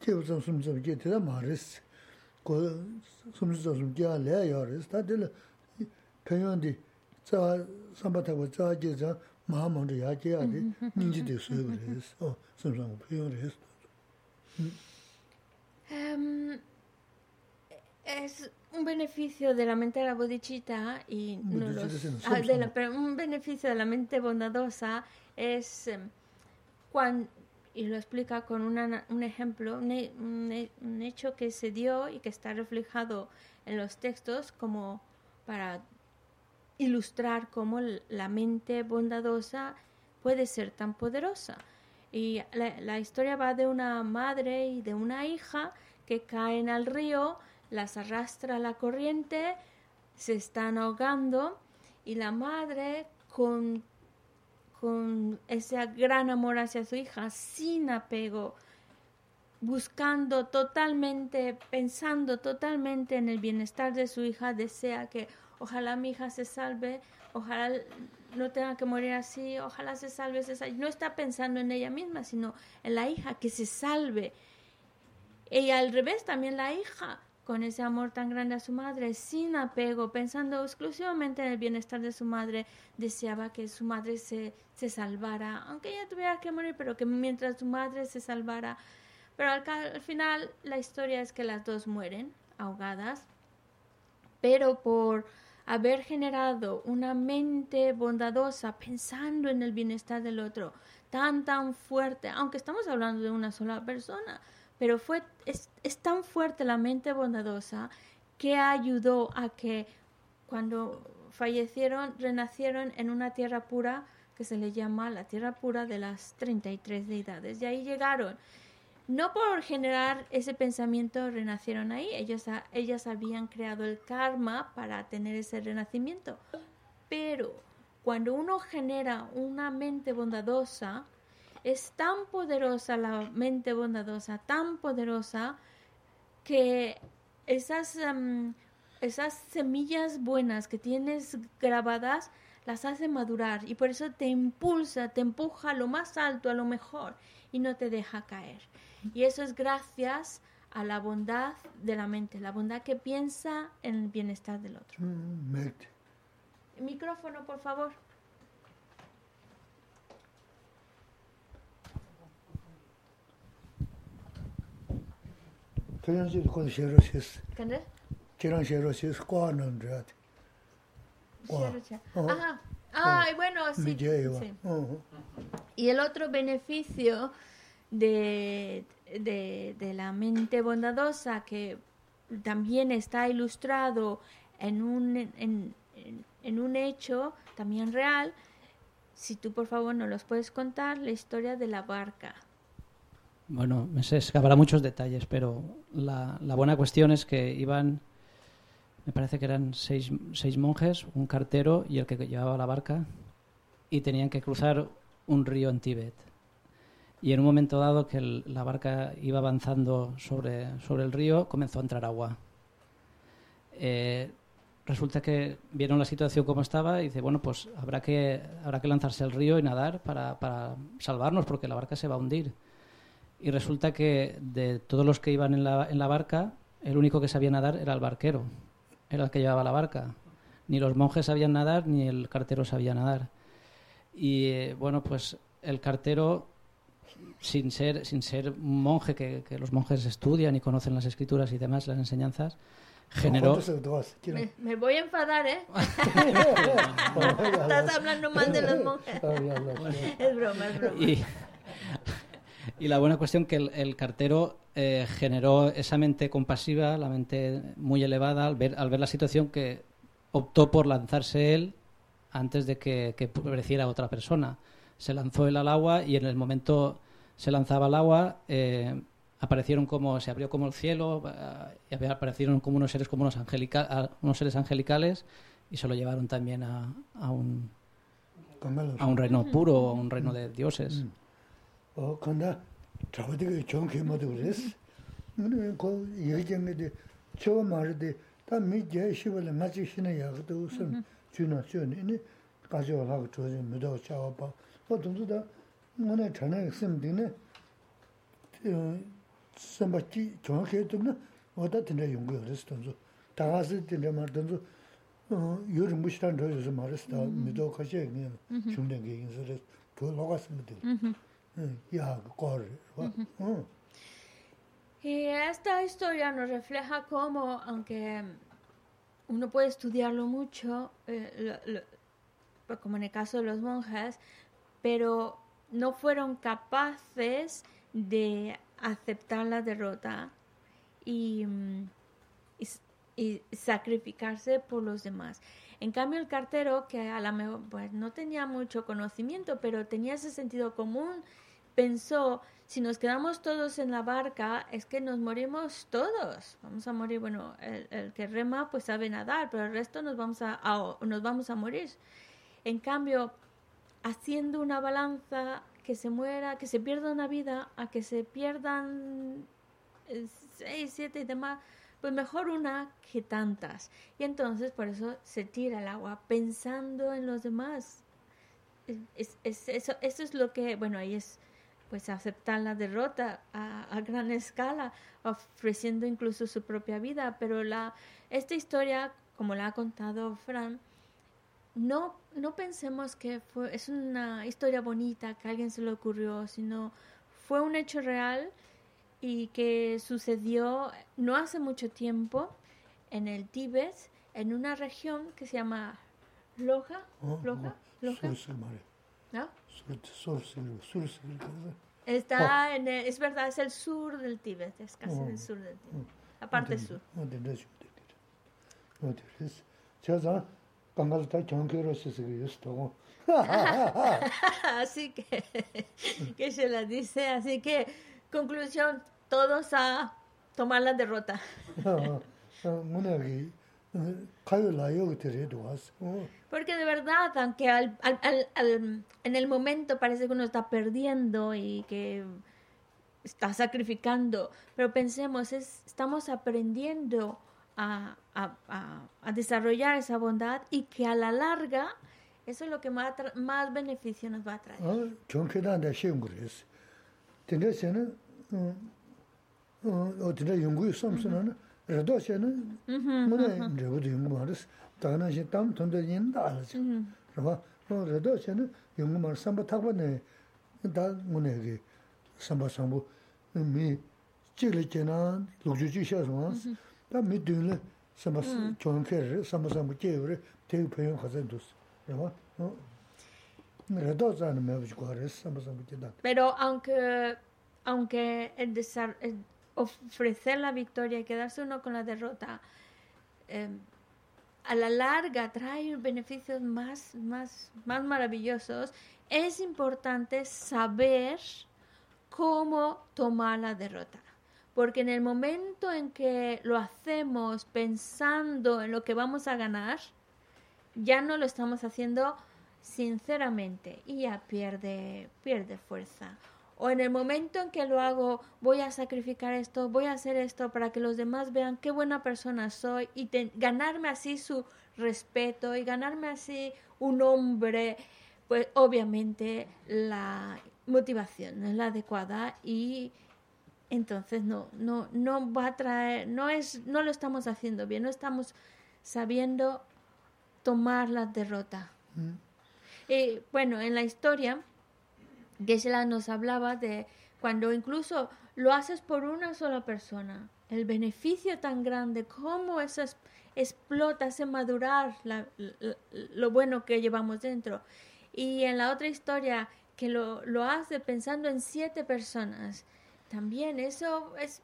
제버 숨주자서 제대로 말스 그 숨주자서 제야 레야스 다들 평연디 자 삼바타고 자제자 마음으로 야제야데 닌지데 소요 그래서 어 숨상부 표현을 했어 zā, es un beneficio de la mente de la bodhicitta y no ah, pero un beneficio de la mente bondadosa es em, cuando y lo explica con un ejemplo, un hecho que se dio y que está reflejado en los textos como para ilustrar cómo la mente bondadosa puede ser tan poderosa. Y la, historia va de una madre y de una hija que caen al río, las arrastra la corriente, se están ahogando y la madre con, con ese gran amor hacia su hija, sin apego, buscando totalmente, pensando totalmente en el bienestar de su hija, desea que ojalá mi hija se salve, ojalá no tenga que morir así, ojalá se salve, se salve. No está pensando en ella misma, sino en la hija, que se salve. Y al revés, también la hija, con ese amor tan grande a su madre, sin apego, pensando exclusivamente en el bienestar de su madre, deseaba que su madre se, se salvara, aunque ella tuviera que morir, pero que mientras su madre se salvara. Pero al final la historia es que las dos mueren ahogadas, pero por haber generado una mente bondadosa pensando en el bienestar del otro, tan, tan fuerte, aunque estamos hablando de una sola persona, pero fue, es, tan fuerte la mente bondadosa que ayudó a que cuando fallecieron, renacieron en una tierra pura que se le llama la tierra pura de las 33 deidades. Y ahí llegaron no por generar ese pensamiento renacieron ahí, ellos, ellas habían creado el karma para tener ese renacimiento. Pero cuando uno genera una mente bondadosa, es tan poderosa la mente bondadosa, tan poderosa, que esas, em, esas semillas buenas que tienes grabadas las hace madurar y por eso te impulsa, te empuja a lo más alto, a lo mejor y no te deja caer. Y eso es gracias a la bondad de la mente, la bondad que piensa en el bienestar del otro. Mm, Micrófono, por favor. Ah, bueno, sí. Y el otro beneficio de, de, la mente bondadosa que también está ilustrado en un, en, en, un hecho también real. Si tú, por favor, nos los puedes contar, la historia de la barca. Bueno, se escapará muchos detalles, pero la, la, buena cuestión es que iban, me parece que eran seis, seis monjes, un cartero y el que llevaba la barca, y tenían que cruzar un río en Tíbet y en un momento dado que la barca iba avanzando sobre, sobre el río, comenzó a entrar agua. Eh, resulta que vieron la situación como estaba y dice, bueno, pues habrá que, habrá que lanzarse al río y nadar para, para salvarnos porque la barca se va a hundir. Y resulta que de todos los que iban en la, en la barca, el único que sabía nadar era el barquero, era el que llevaba la barca. Ni los monjes sabían nadar, ni el cartero sabía nadar. Y eh, bueno, pues el cartero sin ser, sin ser monje, que, que, los monjes estudian y conocen las escrituras y demás, las enseñanzas, generó... Me, voy a enfadar, ¿eh? Estás hablando mal de los monjes. es broma, es broma. Y, y la buena cuestión que el, cartero eh, generó esa mente compasiva, la mente muy elevada, al ver, al ver la situación que optó por lanzarse él antes de que, que pereciera otra persona. Se lanzó él al agua y en el momento se lanzaba al agua, eh, aparecieron como, se abrió como el cielo, eh, y aparecieron como unos seres como unos, angelica, unos seres angelicales y se lo llevaron también a, a un a un reino puro, a un reino de dioses. O cuando trabajo de chon que me dures. No ko ye jeng de cho mar de ta mi je shi bole ma chi shi ne ya de sun chu na chu ni ni ka jo la ge zhe me do cha ba. O dong zu da mo ne chen ne sim de ne. 어 선바치 정확히 좀 어디 된다 ngana chana samba chi xe wata yungu tagasi mar Y esta historia nos refleja cómo, aunque uno puede estudiarlo mucho, eh, pues como en el caso de los monjes, pero no fueron capaces de aceptar la derrota y, y, sacrificarse por los demás. En cambio, el cartero, que a lo mejor pues, no tenía mucho conocimiento, pero tenía ese sentido común, pensó, si nos quedamos todos en la barca, es que nos morimos todos. Vamos a morir, bueno, el, el que rema pues sabe nadar, pero el resto nos vamos a, nos vamos a morir. En cambio, haciendo una balanza que se muera, que se pierda una vida, a que se pierdan seis, siete y demás, pues mejor una que tantas. Y entonces por eso se tira el agua, pensando en los demás. Es, es, eso, eso es lo que, bueno, ahí es pues aceptar la derrota a, a, gran escala, ofreciendo incluso su propia vida. Pero la, esta historia, como la ha contado Fran, no, no pensemos que fue, es una historia bonita que a alguien se le ocurrió, sino fue un hecho real y que sucedió no hace mucho tiempo en el Tíbet, en una región que se llama Loja. Oh, Loja. Loja. ¿No? Está en el, es verdad, es el sur del Tíbet, es casi el sur del Tíbet, la parte sur. así que, que se la dice, así que, conclusión, todos a tomar la derrota. Porque de verdad, aunque al, al, al, al, en el momento parece que uno está perdiendo y que está sacrificando, pero pensemos, es, estamos aprendiendo a, a, a, desarrollar esa bondad y que a la larga eso es lo que más, más beneficio nos va a traer. Pero aunque, aunque el desarrollo, ofrecer la victoria y quedarse uno con la derrota, eh, a la larga trae beneficios más, más, más maravillosos, es importante saber cómo tomar la derrota. Porque en el momento en que lo hacemos pensando en lo que vamos a ganar, ya no lo estamos haciendo sinceramente y ya pierde, pierde fuerza. O en el momento en que lo hago, voy a sacrificar esto, voy a hacer esto para que los demás vean qué buena persona soy y ganarme así su respeto y ganarme así un hombre, pues obviamente la motivación no es la adecuada y entonces no no no va a traer no es no lo estamos haciendo bien no estamos sabiendo tomar la derrota mm. y bueno en la historia Geshe-la nos hablaba de cuando incluso lo haces por una sola persona, el beneficio tan grande, cómo eso es, explota, hace madurar la, la, lo bueno que llevamos dentro. Y en la otra historia, que lo, lo hace pensando en siete personas, también eso es,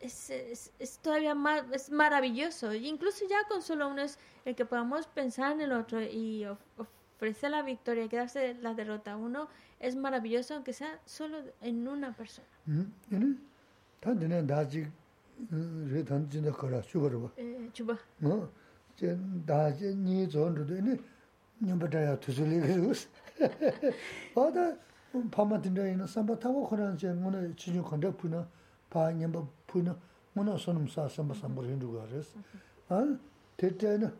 es, es, es todavía más es maravilloso. Y incluso ya con solo uno es el que podamos pensar en el otro y ofrecer la victoria y quedarse la derrota. Uno es maravilloso aunque sea solo en una persona. pāma tīndā yinā sāmbā tāwa khurāna chaya ngōna chīnyō khanda pūna, pā nyamba pūna, ngōna sōnam sā sāmbā sāmbā rindu gā rēs. Ān, tē tā yinā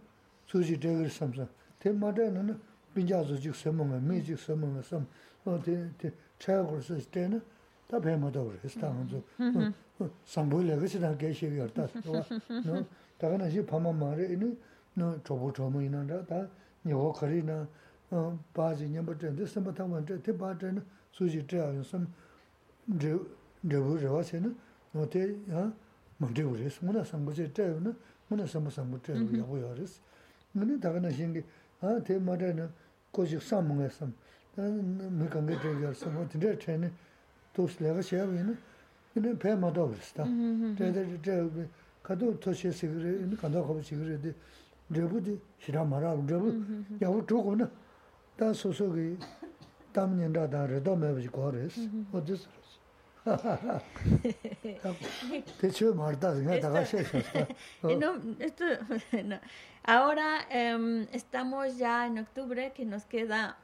sūjī tēgir samsā, tē mātā yinā nā pīñjā sū jīg sāmbā ngā, mī jīg sāmbā ngā sāmbā, tē chaya khur sā tē yinā tā pē mātā wā rēs, tā ngā sū, sāmbā yinā gā sī tā gā shē gā tā sā wā, tā gā nā shī pāma mā rē yinā, nā chōpo chōmo yinā rā, tā nyō khari yinā, 바지 냠버트 데 섬바탕만데 데 바트는 수지 떼야 섬 데부르와 세는 노테 야 먼데부레스 문나 섬부제 떼요나 문나 섬부 섬부 떼요 야고 요레스 문에 다가나 신기 아 대마다는 고식 삼문에 섬 메강게 떼요 섬 어.디데 떼네 도스레가 셔비는 근데 배마다 없다 떼데 떼 가도 토시스 그래 가도 거시 그래 데부디 히라마라 데부 야고 조고나 shira mara, drebu yabu chugu na, da su su ki tam nyenda da rido mewa chi kwa res, o dis res. Te chu marda, nga daga she shasta. No, esto, no. Ahora em, estamos ya en octubre, que nos queda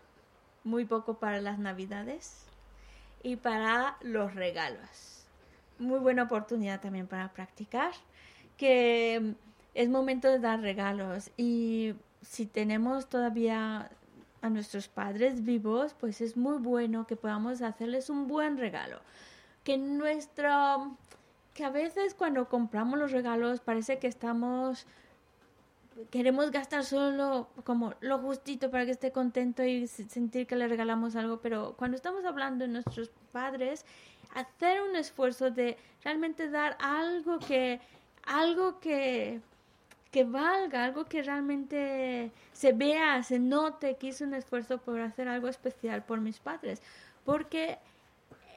muy poco para las navidades y para los regalos. Muy buena oportunidad también para practicar, que es momento de dar regalos y si tenemos todavía a nuestros padres vivos, pues es muy bueno que podamos hacerles un buen regalo. Que nuestro que a veces cuando compramos los regalos parece que estamos queremos gastar solo como lo justito para que esté contento y sentir que le regalamos algo, pero cuando estamos hablando de nuestros padres, hacer un esfuerzo de realmente dar algo que algo que que valga, algo que realmente se vea, se note que hizo un esfuerzo por hacer algo especial por mis padres. Porque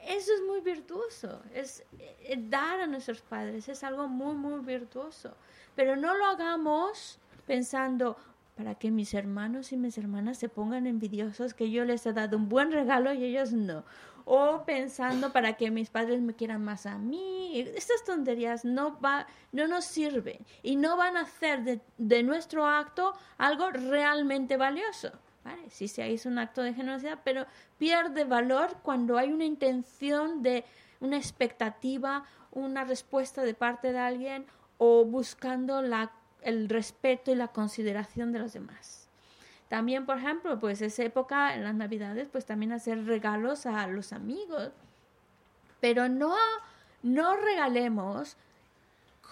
eso es muy virtuoso, es, es dar a nuestros padres, es algo muy, muy virtuoso. Pero no lo hagamos pensando para que mis hermanos y mis hermanas se pongan envidiosos que yo les he dado un buen regalo y ellos no o pensando para que mis padres me quieran más a mí. Estas tonterías no, va, no nos sirven y no van a hacer de, de nuestro acto algo realmente valioso. ¿vale? Sí se hizo un acto de generosidad, pero pierde valor cuando hay una intención de una expectativa, una respuesta de parte de alguien o buscando la, el respeto y la consideración de los demás. También, por ejemplo, pues esa época en las Navidades, pues también hacer regalos a los amigos. Pero no, no regalemos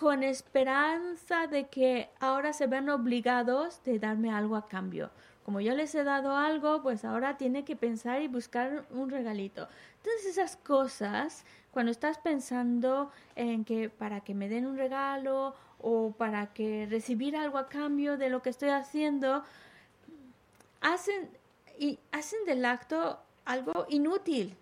con esperanza de que ahora se ven obligados de darme algo a cambio. Como yo les he dado algo, pues ahora tiene que pensar y buscar un regalito. Entonces esas cosas, cuando estás pensando en que para que me den un regalo o para que recibir algo a cambio de lo que estoy haciendo, hacen, y hacen del acto algo inútil,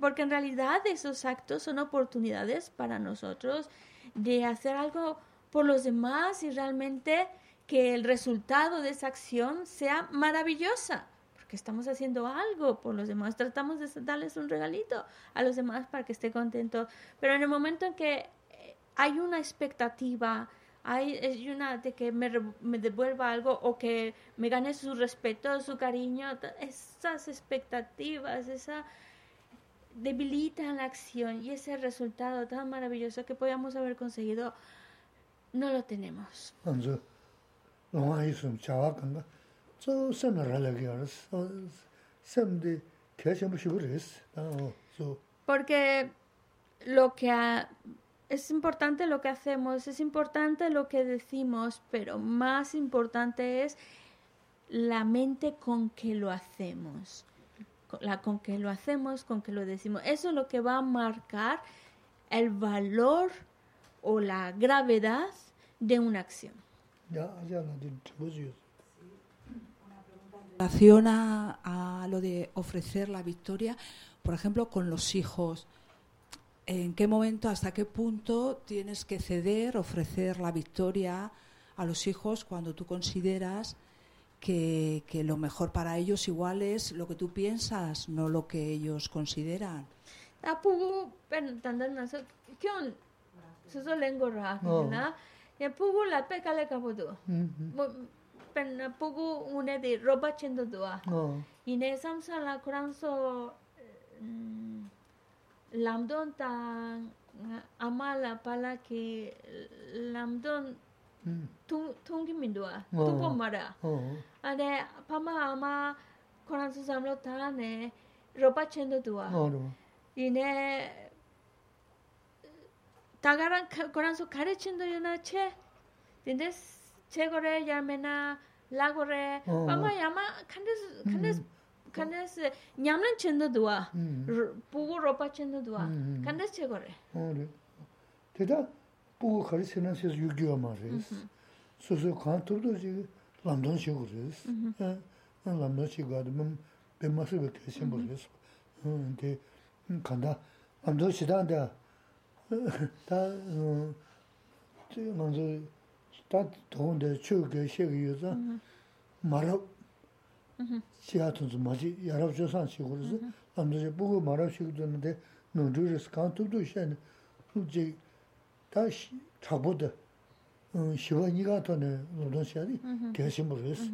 porque en realidad esos actos son oportunidades para nosotros de hacer algo por los demás y realmente que el resultado de esa acción sea maravillosa, porque estamos haciendo algo por los demás, tratamos de darles un regalito a los demás para que esté contento, pero en el momento en que hay una expectativa, hay una de que me, me, devuelva algo o que me gane su respeto, su cariño, esas expectativas, esa debilitan la acción y ese resultado tan maravilloso que podíamos haber conseguido, no lo tenemos. Porque lo que ha, es importante lo que hacemos, es importante lo que decimos, pero más importante es la mente con que lo hacemos. La con que lo hacemos, con que lo decimos. Eso es lo que va a marcar el valor o la gravedad de una acción. Ya, ya relación a, a lo de ofrecer la victoria, por ejemplo, con los hijos en qué momento, hasta qué punto tienes que ceder, ofrecer la victoria a los hijos cuando tú consideras que, que, lo mejor para ellos igual es lo que tú piensas, no lo que ellos consideran. pen poco une de ropa chendo dua. Y ne samsa la kuranso lamdon ta amala pala ki lamdon hmm. tung tungi mindwa oh. tupo mara. Oh. Ane pama ama koran su samlo ta ne roba chendo duwa oh, ine tagaran koran su kare chendo yona che dinde che gore yamena la gore. Pama yama kandes kandes hmm. 아마 야마 칸데스 칸데스 칸데스 냠는 첸도도와 보고 로파 첸도도와 칸데스 체거래 어네 대다 보고 가르치는 세서 유교가 말이스 소소 칸토도 지 람돈 시고르스 어 람돈 시고도 뭐 뱀마스 그 심보르스 어 근데 간다 람돈 시다한테 다 어 저 먼저 tā tōngde chū kē shē kē yu sā mārab shīyā tōngzi mā chī yārab chō sāng shī kōrī sā ām tō shē bōgō mārab shī kō tō nā tē nō rū rī sā kāng tūk tū shē nā rū jī tā chā bō tā shīwā nī kā tō nā nō tōng shē dī kē shī mō rī sā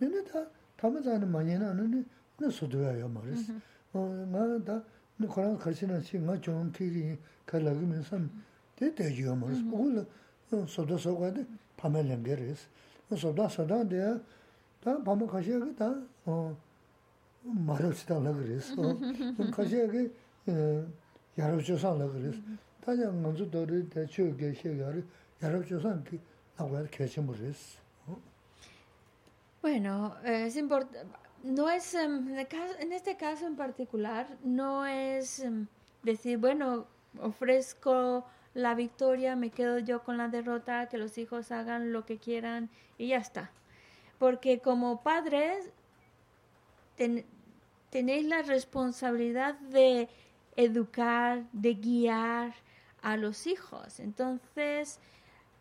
nē nē tā tā mā tsā nā mā nyē nā nā nā sō tō yā yā mā rī sā ngā tā nā khurāng khā shī nā shī ngā chōng kī kī kā lā rīs. Bueno, es importante, no es, en este caso en particular, no es decir, bueno, ofrezco la victoria, me quedo yo con la derrota, que los hijos hagan lo que quieran y ya está. Porque como padres tenéis la responsabilidad de educar, de guiar a los hijos. Entonces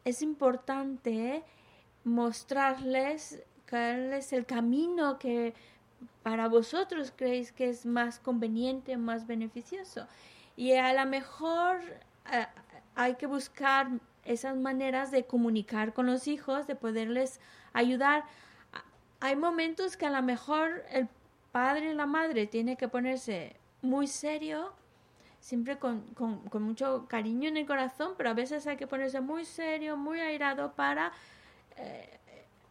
es importante mostrarles cuál el camino que para vosotros creéis que es más conveniente, más beneficioso. Y a lo mejor eh, hay que buscar esas maneras de comunicar con los hijos, de poderles ayudar. Hay momentos que a lo mejor el padre y la madre tiene que ponerse muy serio, siempre con, mucho cariño en el corazón, pero a veces hay que ponerse muy serio, muy airado para eh,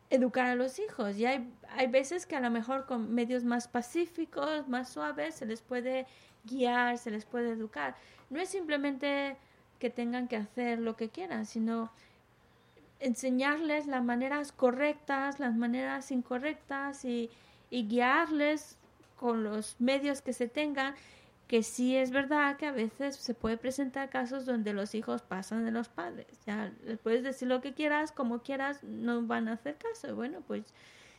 educar a los hijos. Y hay, hay veces que a lo mejor con medios más pacíficos, más suaves, se les puede guiar, se les puede educar. No es simplemente que tengan que hacer lo que quieran, sino enseñarles las maneras correctas, las maneras incorrectas y, guiarles con los medios que se tengan, que sí es verdad que a veces se puede presentar casos donde los hijos pasan de los padres. Ya puedes decir lo que quieras, como quieras, no van a hacer caso. Bueno, pues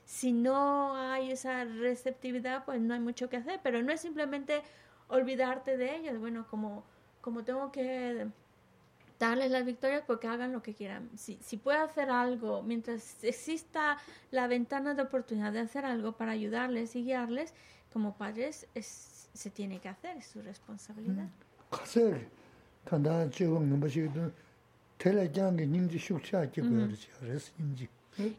si no hay esa receptividad, pues no hay mucho que hacer, pero no es simplemente olvidarte de ellos. Bueno, como, como tengo que darles las victorias porque hagan lo que quieran. Si, si puede hacer algo, mientras exista la ventana de oportunidad de hacer algo para ayudarles y guiarles, como padres es, se tiene que hacer, es su responsabilidad.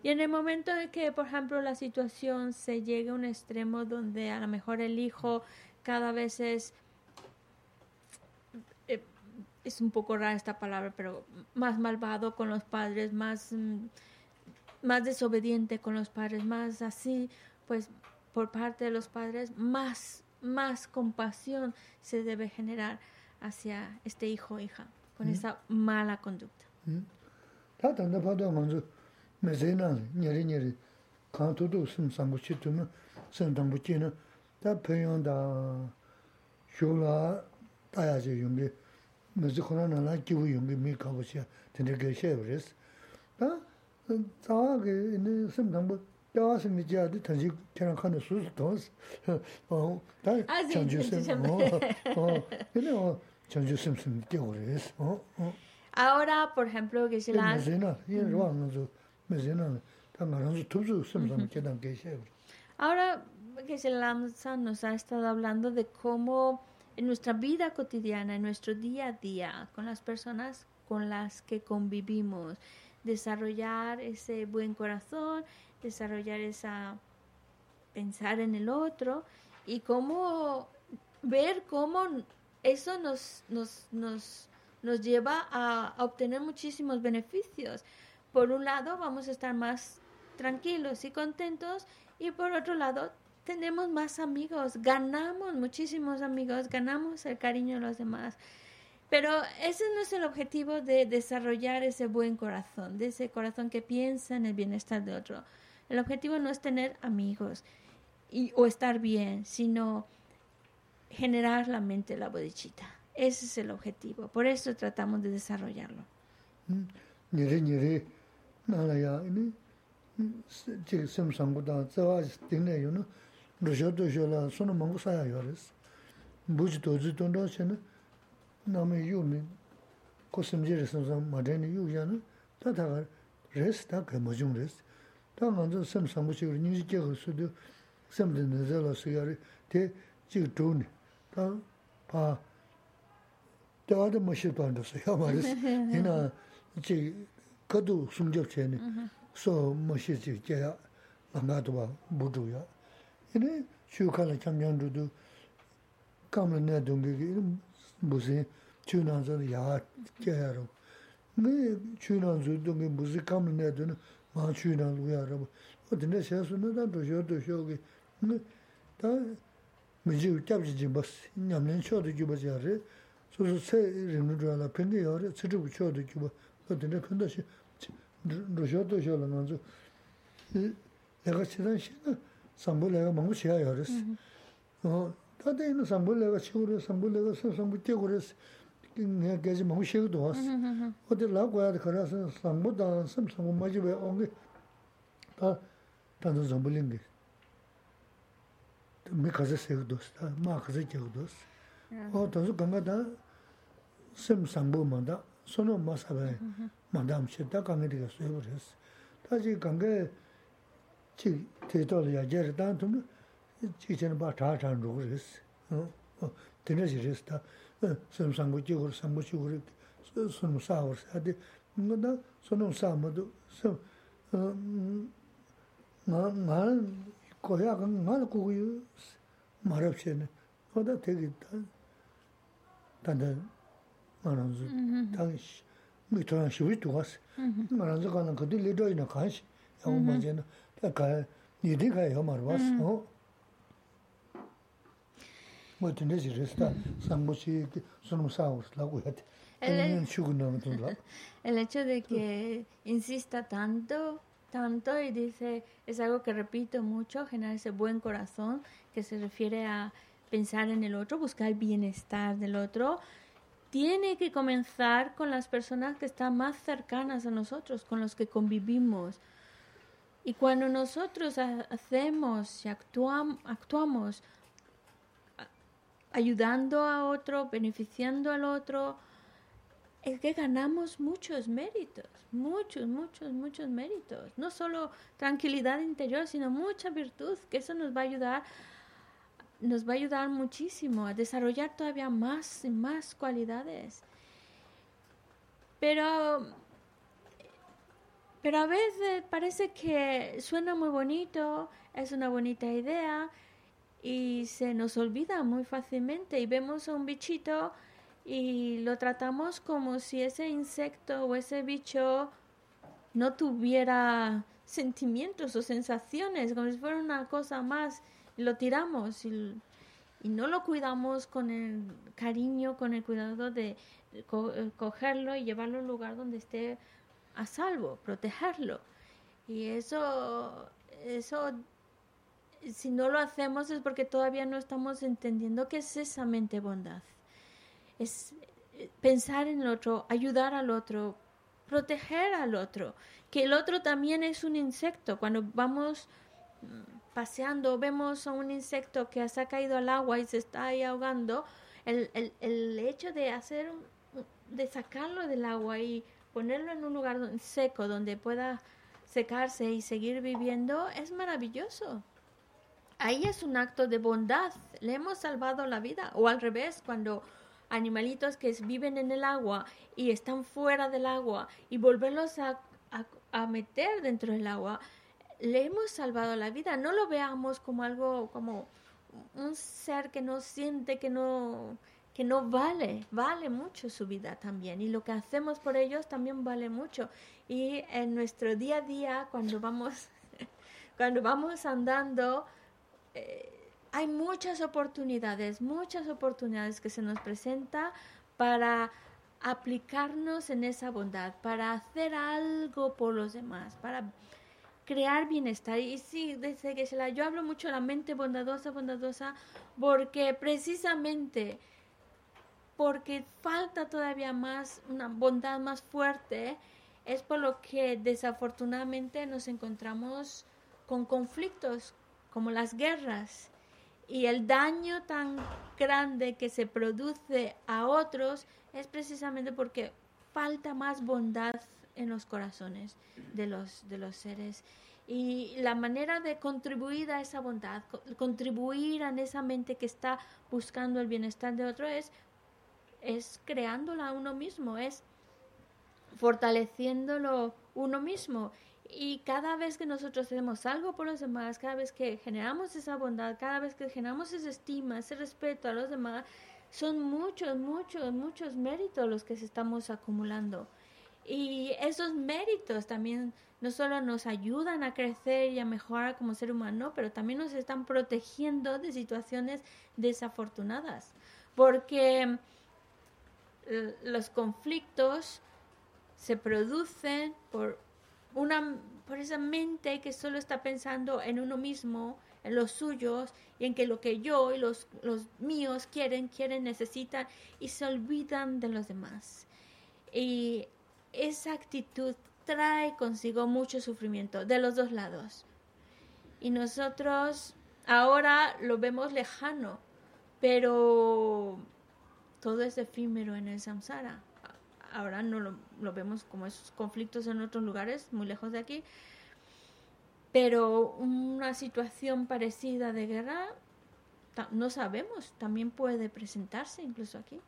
Y en el momento en que, por ejemplo, la situación se llegue a un extremo donde a lo mejor el hijo cada vez es es un poco rara esta palabra, pero más malvado con los padres, más, mm, más desobediente con los padres, más así, pues por parte de los padres, más, más compasión se debe generar hacia este hijo o hija con mm. esa mala conducta. Mm. Khurā nā yungi mī kāpa tēnē kē rēs. Tā, tsāwā kē, mī kērā. Tā, chāngchū chāngchū tē rēs. Ahora, por ejemplo, que se la... Mēzi nā, yē rwa nā zu, mēzi nā, tā ngā rā su tūpsu sēm sēm kē tāng kē xie wu. Ahora, que se la nos ha estado hablando de cómo en nuestra vida cotidiana, en nuestro día a día, con las personas con las que convivimos, desarrollar ese buen corazón, desarrollar esa pensar en el otro y cómo ver cómo eso nos, nos, nos, nos lleva a, obtener muchísimos beneficios. Por un lado, vamos a estar más tranquilos y contentos y por otro lado, tenemos más amigos, ganamos muchísimos amigos, ganamos el cariño de los demás. Pero ese no es el objetivo de desarrollar ese buen corazón, de ese corazón que piensa en el bienestar de otro. El objetivo no es tener amigos y, o estar bien, sino generar la mente la bodichita. Ese es el objetivo. Por eso tratamos de desarrollarlo. rūshā tōshō lā sōna māngu sāyā yuwa rēs. Būchī tōzī tōndā chē na nāma yū mī kō simjī rēs nā mādhēni yū yā na tā tā kā rēs, tā kā mājūng rēs. Tā ngā rā sēm sāmbu chī rī, nīngshī kia kā sū tō sēm tē nā zā lā sū yā rī, tē chī kā tō nī, tā pā tē wā tā mā shī tō ndā sū yā mā rēs. Yīnā chī kā tū sūm chē nī, sō mā shī chī kia yā, ngā tō bā bū tū yā. yinā chū kāla chām yāng rū tu kāma nā dōngi kī bū sī chū nā sā yā jē yā rā nā chū nā sū dōngi bū sī kāma nā dōngi mā chū nā lū yā rā wā tī nā shē sū nā tā tō shō tō shō kī tā 미지 잡지 집었 냠낸 초도 집었지 아래 소소 세 이름을 줘라 펜데 요래 치르고 초도 집어 그런데 근데시 로셔도 쇼라 먼저 내가 지난 시간 삼불 내가 먹고 시야 요랬어 어 다들 있는 삼불 내가 치고래 삼불 내가 삼불 뛰고 그랬어 내가 계속 먹고 시야도 왔어 어디 라고야 그래서 삼불다 삼삼 맞이 왜 온게 다 단도 삼불인 게 mī kāsa sēku dōs, tā mā kāsa kēku dōs. O tānsu kāngā tā sēm sāmbū māndā, sōnō mā sābāi māndā mshē, tā kāngā tīka sōyabū rēs. Tā jī kāngā chī chik tētāla yā jēra tān tūm chik chēna bā chā chān rūg rīs. Tēnā chī rīs tā sēm sāngu chī gur, sāngu chī gur, sūnum sā gur sā tī. Ngā tā sūnum sā mā tu sēm ngā kōyā kā ngā tā kūgu yu mā rāb chēna. Ngā tā tē kī tā tā ngā rā rū tā ngī tō rā shivī tu gās. Ngā rā rū kā nā kā tī lī rā yu nā kā shī. Yā ngā mā mm-hmm. chēna. El, el hecho de que insista tanto tanto y dice, es algo que repito mucho, generar ese buen corazón que se refiere a pensar en el otro, buscar el bienestar del otro, tiene que comenzar con las personas que están más cercanas a nosotros, con los que convivimos. Y cuando nosotros hacemos y actuamos, actuamos ayudando a otro, beneficiando al otro, es que ganamos muchos méritos, muchos, muchos, muchos méritos. No solo tranquilidad interior, sino mucha virtud, que eso nos va a ayudar, nos va a ayudar muchísimo a desarrollar todavía más y más cualidades. Pero, pero a veces parece que suena muy bonito, es una bonita idea y se nos olvida muy fácilmente y vemos a un bichito y lo tratamos como si ese insecto o ese bicho no tuviera sentimientos o sensaciones, como si fuera una cosa más, lo tiramos y, no lo cuidamos con el cariño, con el cuidado de cogerlo y llevarlo a un lugar donde esté a salvo, protegerlo. Y eso, eso, si no lo hacemos es porque todavía no estamos entendiendo qué es esa mente bondad es eh, pensar en el otro, ayudar al otro, proteger al otro, que el otro también es un insecto. Cuando vamos mm, paseando, vemos a un insecto que se ha caído al agua y se está ahí ahogando, el, el, el hecho de hacer, de sacarlo del agua y ponerlo en un lugar seco donde pueda secarse y seguir viviendo es maravilloso. Ahí es un acto de bondad, le hemos salvado la vida. O al revés, cuando animalitos que viven en el agua y están fuera del agua y volverlos a, a, meter dentro del agua, le hemos salvado la vida. No lo veamos como algo, como un ser que no siente, que no, que no vale, vale mucho su vida también. Y lo que hacemos por ellos también vale mucho. Y en nuestro día a día, cuando vamos, cuando vamos andando, eh, hay muchas oportunidades, muchas oportunidades que se nos presenta para aplicarnos en esa bondad, para hacer algo por los demás, para crear bienestar. Y sí, desde que se la, yo hablo mucho de la mente bondadosa, bondadosa, porque precisamente porque falta todavía más, una bondad más fuerte, es por lo que desafortunadamente nos encontramos con conflictos como las guerras y el daño tan grande que se produce a otros es precisamente porque falta más bondad en los corazones de los, de los seres. Y la manera de contribuir a esa bondad, contribuir a esa mente que está buscando el bienestar de otro es, es creándola uno mismo, es fortaleciéndolo uno mismo. Y cada vez que nosotros hacemos algo por los demás, cada vez que generamos esa bondad, cada vez que generamos esa estima, ese respeto a los demás, son muchos, muchos, muchos méritos los que estamos acumulando. Y esos méritos también no solo nos ayudan a crecer y a mejorar como ser humano, pero también nos están protegiendo de situaciones desafortunadas. Porque los conflictos se producen por una por esa mente que solo está pensando en uno mismo, en los suyos y en que lo que yo y los, los míos quieren, quieren, necesitan y se olvidan de los demás. Y esa actitud trae consigo mucho sufrimiento de los dos lados. Y nosotros ahora lo vemos lejano, pero todo es efímero en el samsara. Ahora no lo, vemos como esos conflictos en otros lugares, muy lejos de aquí, pero una situación parecida de guerra, no sabemos, también puede presentarse incluso aquí.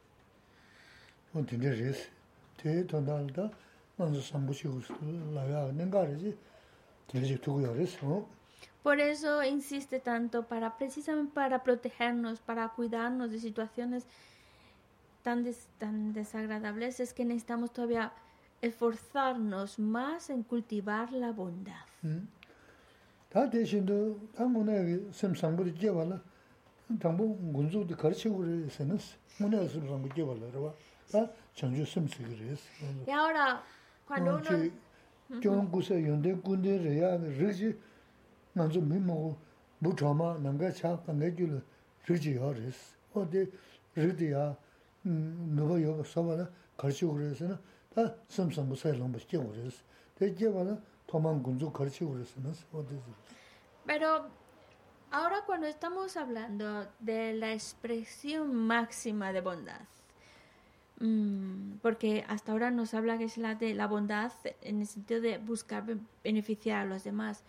Por eso insiste tanto para precisamente para protegernos, para cuidarnos de situaciones tan, tan desagradables es que necesitamos todavía esforzarnos más en cultivar la bondad. 다 대신도 당문에 sem상부리 제발라 당부 군주도 가르치고 그래서는 문에 sem상부 제발라 봐. 전주 sem스 그래서. Y ahora cuando uno 좀 구세 연대 군대래야 르지 난좀 미모 부처마 남가 차 관계줄 르지 하레스. 어디 르디야 nuwa yoga sabana karchi uresana, ta. Te toman gunzu karchi Pero ahora cuando estamos hablando de la expresión máxima de bondad, porque hasta ahora nos habla que es la de la bondad en el sentido de buscar beneficiar a los demás,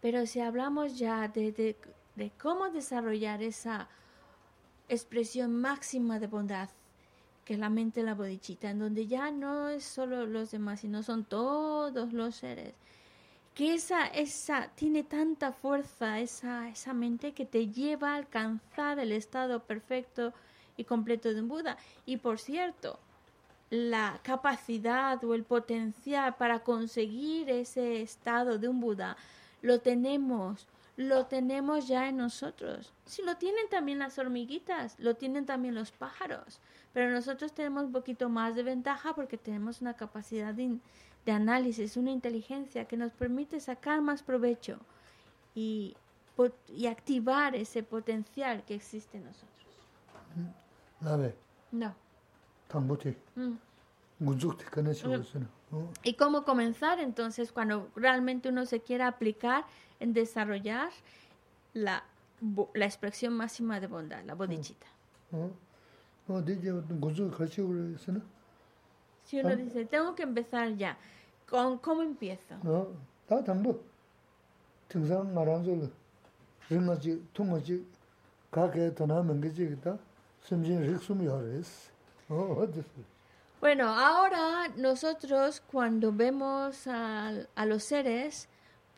pero si hablamos ya de, de cómo desarrollar esa expresión máxima de bondad que es la mente de la bodichita, en donde ya no es solo los demás, sino son todos los seres. Que esa, esa tiene tanta fuerza, esa, esa mente que te lleva a alcanzar el estado perfecto y completo de un Buda. Y por cierto, la capacidad o el potencial para conseguir ese estado de un Buda lo tenemos lo tenemos ya en nosotros. Si lo tienen también las hormiguitas, lo tienen también los pájaros, pero nosotros tenemos un poquito más de ventaja porque tenemos una capacidad de, análisis, una inteligencia que nos permite sacar más provecho y, y activar ese potencial que existe en nosotros. No. Mm. ¿Y cómo comenzar entonces cuando realmente uno se quiera aplicar en desarrollar la, la expresión máxima de bondad, la bodichita? Si uno dice, tengo que empezar ya, ¿con cómo empiezo? Bueno, ahora nosotros cuando vemos a, a los seres,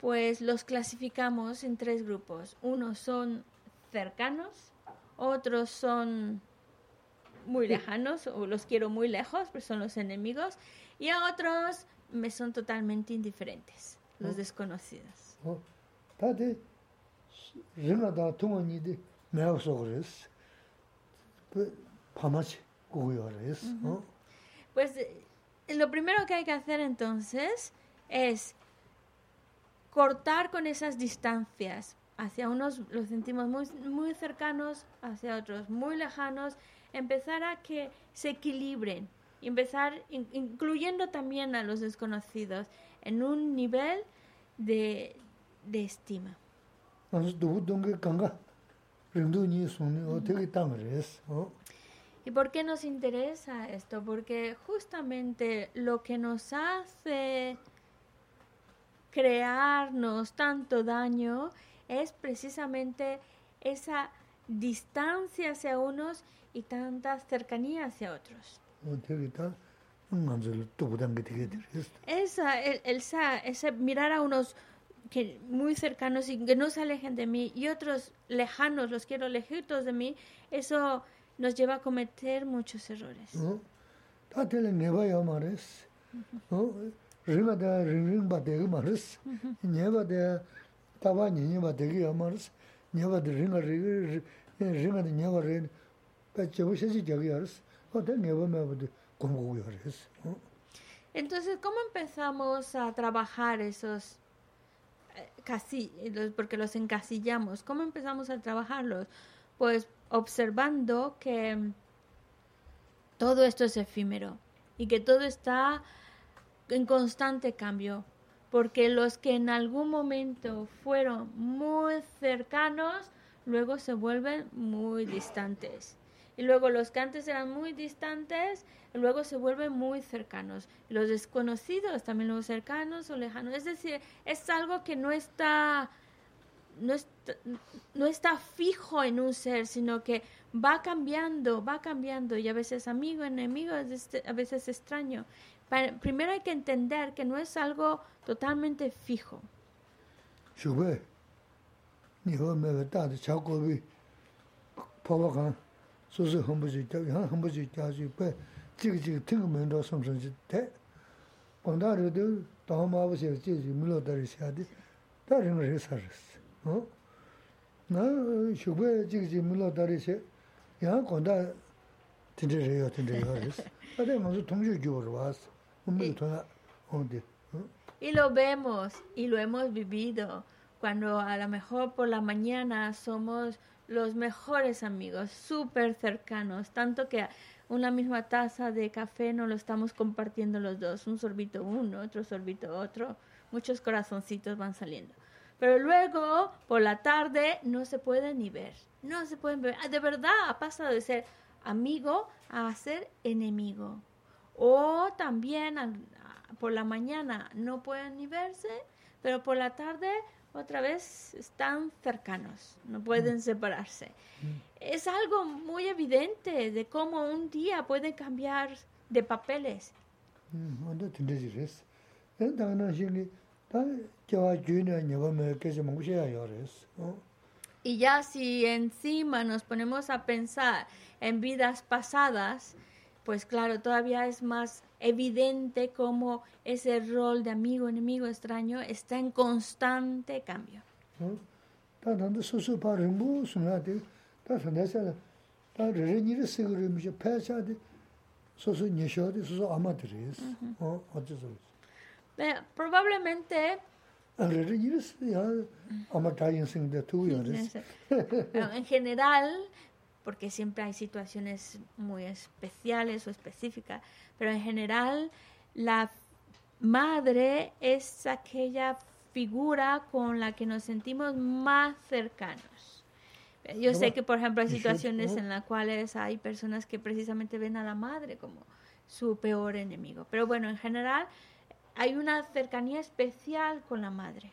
pues los clasificamos en tres grupos. Unos son cercanos, otros son muy lejanos o los quiero muy lejos, pues son los enemigos, y a otros me son totalmente indiferentes, los oh. desconocidos. Oh. Pues eh, lo primero que hay que hacer entonces es cortar con esas distancias. Hacia unos los sentimos muy, muy cercanos, hacia otros muy lejanos. Empezar a que se equilibren. Empezar incluyendo también a los desconocidos en un nivel de, de estima. ¿Y por qué nos interesa esto? Porque justamente lo que nos hace crearnos tanto daño es precisamente esa distancia hacia unos y tanta cercanía hacia otros. Esa, el, ese mirar a unos que muy cercanos y que no se alejen de mí y otros lejanos, los quiero lejitos de mí, eso nos lleva a cometer muchos errores. Rīngā tā rīng rīng bā tēgī mā rīs, nye bā tē tā bā tēgī yā mā rīs, nye bā tē rīngā rīgī, rīngā tē nye bā rīgī, bā chē bā shē chī chā kī yā rīs, bā tē nye bā mē bā tē gōm gō yā rīs. Entonces, ¿cómo empezamos a trabajar esos casillos, porque los encasillamos? ¿Cómo empezamos a trabajarlos? Pues observando que todo esto es efímero y que todo está en constante cambio, porque los que en algún momento fueron muy cercanos, luego se vuelven muy distantes. Y luego los que antes eran muy distantes, luego se vuelven muy cercanos. Los desconocidos también los cercanos o lejanos. Es decir, es algo que no está, no está, no está fijo en un ser, sino que va cambiando, va cambiando. Y a veces amigo, enemigo, a veces extraño primero hay que entender que no es algo totalmente fijo. Y lo vemos y lo hemos vivido cuando a lo mejor por la mañana somos los mejores amigos, súper cercanos, tanto que una misma taza de café no lo estamos compartiendo los dos, un sorbito uno, otro sorbito otro, muchos corazoncitos van saliendo. Pero luego, por la tarde, no se puede ni ver, no se pueden ver. De verdad, ha pasado de ser amigo a ser enemigo. O también por la mañana no pueden ni verse, pero por la tarde otra vez están cercanos, no pueden mm. separarse. Mm. Es algo muy evidente de cómo un día puede cambiar de papeles. Y ya si encima nos ponemos a pensar en vidas pasadas, pues claro, todavía es más evidente cómo ese rol de amigo, enemigo, extraño está en constante cambio. Probablemente en general porque siempre hay situaciones muy especiales o específicas, pero en general la madre es aquella figura con la que nos sentimos más cercanos. Yo sé que, por ejemplo, hay situaciones en las cuales hay personas que precisamente ven a la madre como su peor enemigo. Pero bueno, en general hay una cercanía especial con la madre.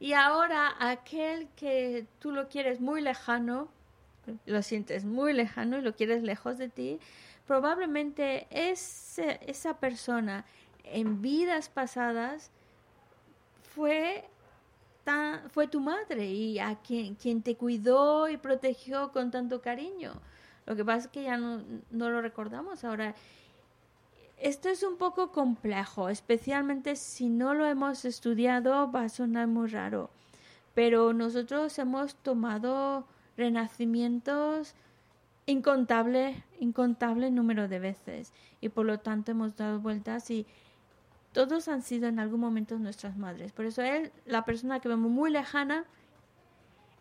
Y ahora aquel que tú lo quieres muy lejano, lo sientes muy lejano y lo quieres lejos de ti, probablemente ese, esa persona en vidas pasadas fue, fue tu madre y a quien, quien te cuidó y protegió con tanto cariño. Lo que pasa es que ya no, no lo recordamos ahora. Esto es un poco complejo, especialmente si no lo hemos estudiado, va a sonar muy raro. Pero nosotros hemos tomado renacimientos incontable, incontable número de veces y por lo tanto hemos dado vueltas y todos han sido en algún momento nuestras madres. Por eso él, la persona que vemos muy lejana,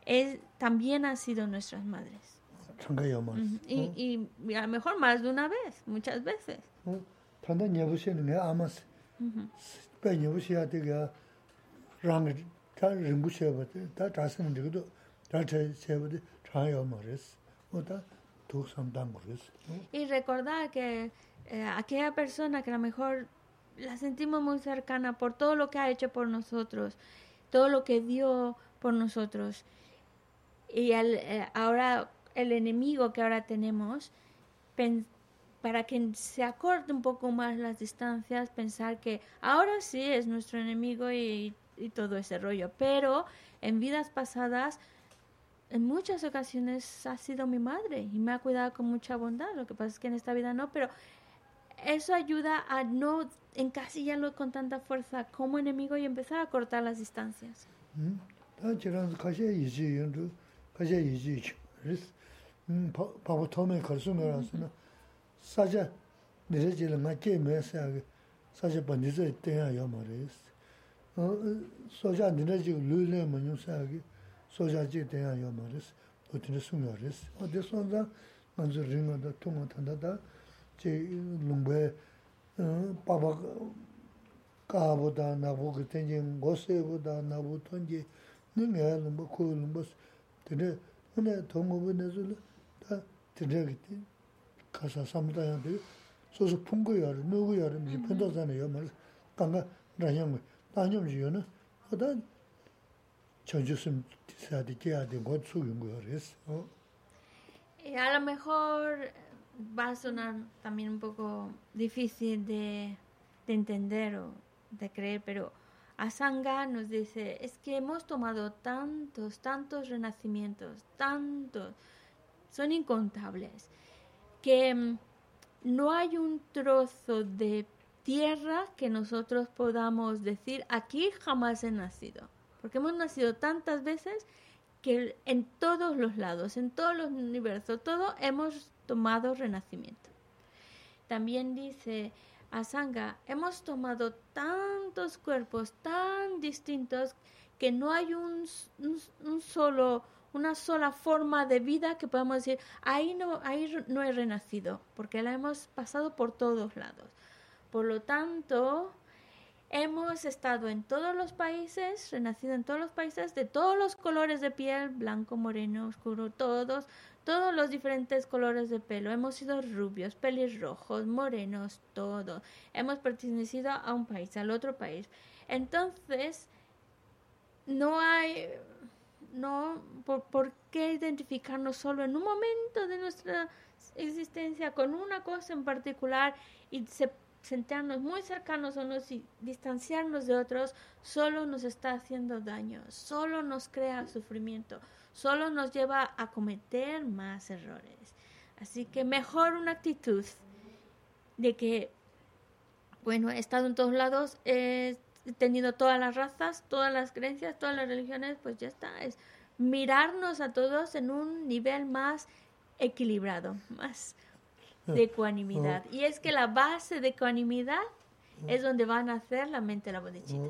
él también ha sido nuestras madres. Y, y, a lo mejor más de una vez, muchas veces. Y recordar que eh, aquella persona que a lo mejor la sentimos muy cercana por todo lo que ha hecho por nosotros, todo lo que dio por nosotros. Y eh, ahora el enemigo que ahora tenemos, para que se acorte un poco más las distancias, pensar que ahora sí es nuestro enemigo y, y todo ese rollo, pero en vidas pasadas en muchas ocasiones ha sido mi madre y me ha cuidado con mucha bondad. Lo que pasa es que en esta vida no, pero eso ayuda a no encasillarlo con tanta fuerza como enemigo y empezar a cortar las distancias. soja che lungbe paba kaabu da nabu ki tenje ngosebu da nabu tonje ningaya lungba kuyo lungba tene hune tongobu nezu la da tene kiti kasa samdaya de soso pungu yari, nugu yari, miji penda zane yo mara kanga ranyamwe nanyam ji yo na oda chanchu sim tisadi kiyadi god su yungu yari es. Y a lo mejor va a sonar también un poco difícil de, de entender o de creer, pero Asanga nos dice, es que hemos tomado tantos, tantos renacimientos, tantos, son incontables, que mm, no hay un trozo de tierra que nosotros podamos decir, aquí jamás he nacido porque hemos nacido tantas veces que en todos los lados, en todos los universos, todo hemos tomado renacimiento. También dice Asanga, hemos tomado tantos cuerpos tan distintos que no hay un, solo, una sola forma de vida que podamos decir, ahí no, ahí no he renacido, porque la hemos pasado por todos lados. Por lo tanto, Hemos estado en todos los países, renacido en todos los países, de todos los colores de piel, blanco, moreno, oscuro, todos, todos los diferentes colores de pelo. Hemos sido rubios, pelirrojos, morenos, todos. Hemos pertenecido a un país, al otro país. Entonces, no hay, no, por, por qué identificarnos solo en un momento de nuestra existencia con una cosa en particular y se sentarnos muy cercanos a unos y distanciarnos de otros solo nos está haciendo daño, solo nos crea sufrimiento, solo nos lleva a cometer más errores. Así que mejor una actitud de que, bueno, he estado en todos lados, he tenido todas las razas, todas las creencias, todas las religiones, pues ya está, es mirarnos a todos en un nivel más equilibrado, más de ecuanimidad. Y es que la base de ecuanimidad es donde van a hacer la mente de la bodichita.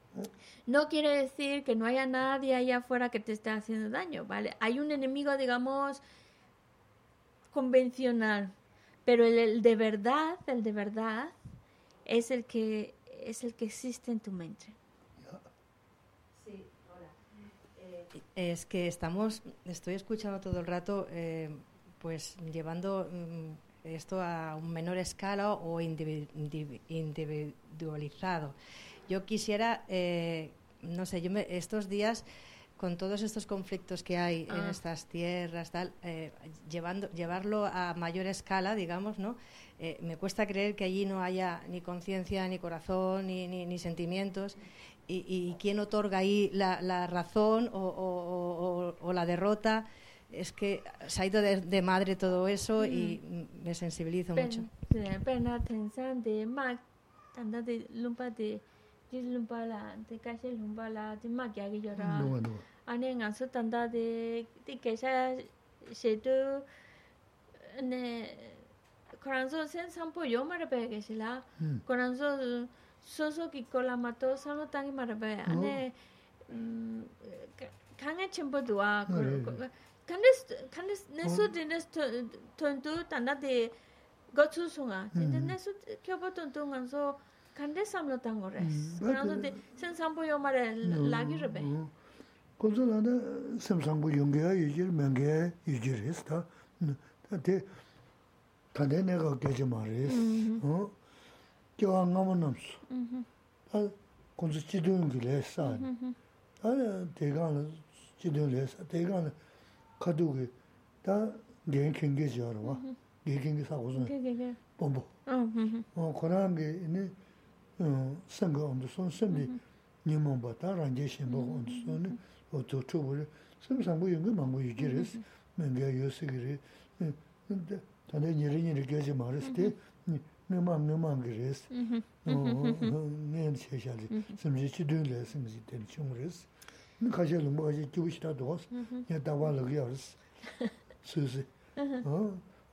no quiere decir que no haya nadie allá afuera que te esté haciendo daño, ¿vale? Hay un enemigo, digamos, convencional, pero el, de verdad, el de verdad, es el que es el que existe en tu mente. Sí, hola. Eh, es que estamos, estoy escuchando todo el rato, eh, pues llevando mm, esto a un menor escala o individualizado. Yo quisiera, eh, no sé, yo estos días con todos estos conflictos que hay en ah. estas tierras, tal, eh, llevando, llevarlo a mayor escala, digamos, ¿no? Eh, me cuesta creer que allí no haya ni conciencia, ni corazón, ni, ni, sentimientos. Y, quién otorga ahí la, razón o, o, la derrota? Es que se ha ido de, madre todo eso y mm. me sensibilizo mucho. di lumpa la, di kashi lumpa la, di ma kya ki yora. Ane nga su tanda di, di kesha shedu, ne, koranzo sen sampo yo marabaya kashi la, koranzo soso ki kola mato sano tangi marabaya. Ane, kanga chenpo duwa, kandis, nesu di nesu tontu tanda di gotsu sunga, nesu kyopo tontu nganzo, 간데 삼로단 거레스 그러나 센삼보 요마레 라기르베 고졸라데 삼삼보 용게야 이질 맹게 이질스다. 데 다데 내가 되지 말레스 어? 교화 남은남스 아 군주 지도는 그래서 아 대가 지도래서 대가 가두게 다 개행경계 지어라 와 개행경계 사고선 개개개 bombo 어 그런 게 있는 sāṅgā āndu sōn, sāṅgī nīmōṅ bātā, rāngyā shēmbā āndu sōn, o tō tō bō rī, sāṅgī sāṅgū yungi māngu yugī rīs, mēngyā yōsī gī rī, tāndā nirī nirī gyāchī mā rīs tē, mīmāṅ mīmāṅ gī rīs, nēn shē shā rī, sāṅgī chī dūng lē sāṅgī tēn chūng rīs, nī kāshē lōṅ bā kāshē kīwī shitā dōs, nyā dāwā lō gī yā rīs, sū sī,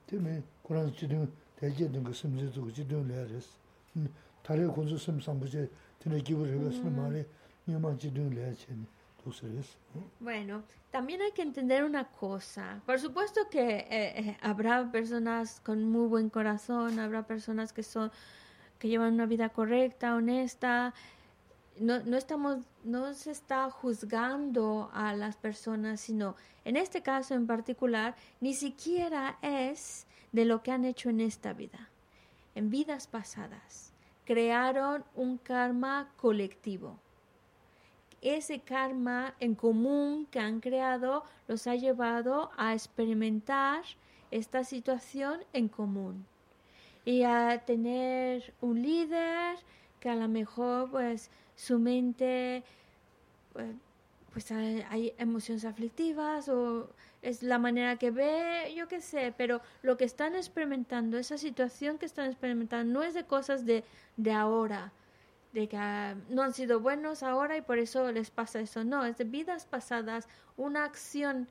tē mē Kurāṅ chī dūng, tē jē dūng gā sāṅgī dūng chī dūng lē rīs, ni Bueno, también hay que entender una cosa. Por supuesto que eh, eh, habrá personas con muy buen corazón, habrá personas que son que llevan una vida correcta, honesta. No, no estamos, no se está juzgando a las personas, sino en este caso en particular, ni siquiera es de lo que han hecho en esta vida. En vidas pasadas crearon un karma colectivo. Ese karma en común que han creado los ha llevado a experimentar esta situación en común y a tener un líder que a lo mejor pues su mente pues, pues hay, emociones aflictivas o es la manera que ve, yo qué sé, pero lo que están experimentando, esa situación que están experimentando no es de cosas de, de ahora, de que ah, no han sido buenos ahora y por eso les pasa eso. No, es de vidas pasadas, una acción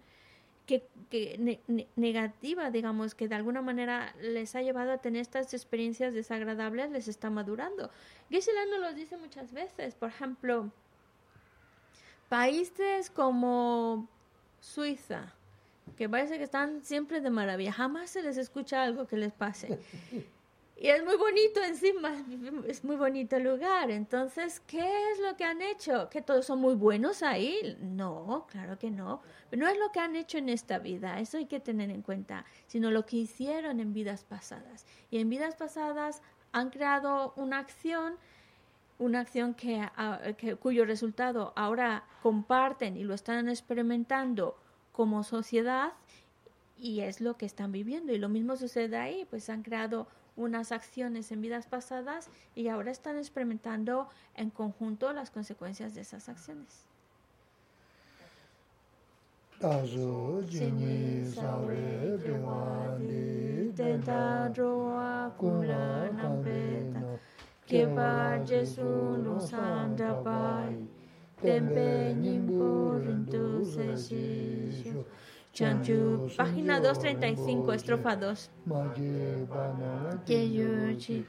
que, que negativa, digamos, que de alguna manera les ha llevado a tener estas experiencias desagradables, les está madurando. Gisela nos lo dice muchas veces, por ejemplo, países como Suiza, que parece que están siempre de maravilla, jamás se les escucha algo que les pase. Y es muy bonito encima, es muy bonito el lugar. Entonces, ¿qué es lo que han hecho? ¿Que todos son muy buenos ahí? No, claro que no. Pero no es lo que han hecho en esta vida, eso hay que tener en cuenta, sino lo que hicieron en vidas pasadas. Y en vidas pasadas han creado una acción, una acción que, ah, que cuyo resultado ahora comparten y lo están experimentando como sociedad y es lo que están viviendo. Y lo mismo sucede ahí, pues han creado unas acciones en vidas pasadas y ahora están experimentando en conjunto las consecuencias de esas acciones. Chanchu, página 235, estrofa 2. Que yuchi,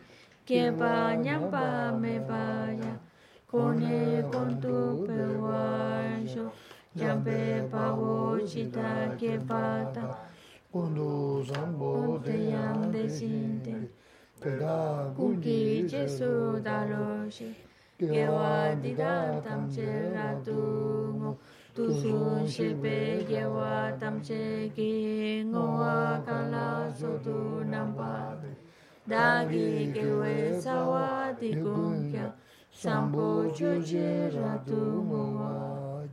que pa ñampa me vaya, pata. Te de sinte dalo gewa dida tamche ratu ngo. Tu sun shepe gewa tamche ki ngo wa kala sotu nampa. Dagi gewe sawa di kya sambo choje ratu ngo wa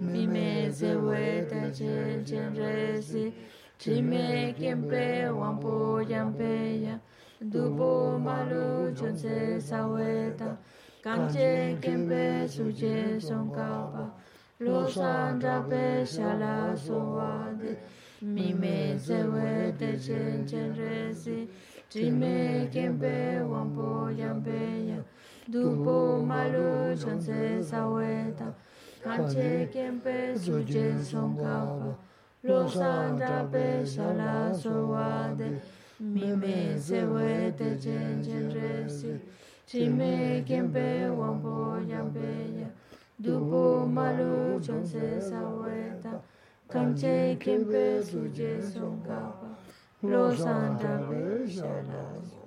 mime zewe tache jenresi chime kempe wampo yampe ya dupo malu chonse saweta chon se sa we ta kan che kien pe su che son ka pa lo san ra pe sha la so wa de mi me se we te chen chen re si chi me kien pe wan po yan pe ya du po ma lu chon se sa we ta kan che kien pe su che son ka pa lo san ra pe sha la so wa de mi me se we te chen chen re si chi me kien pe wan po yan pe ya du po ma lu chon se sa we ta kan che kien pe su che son ka pa lo san ra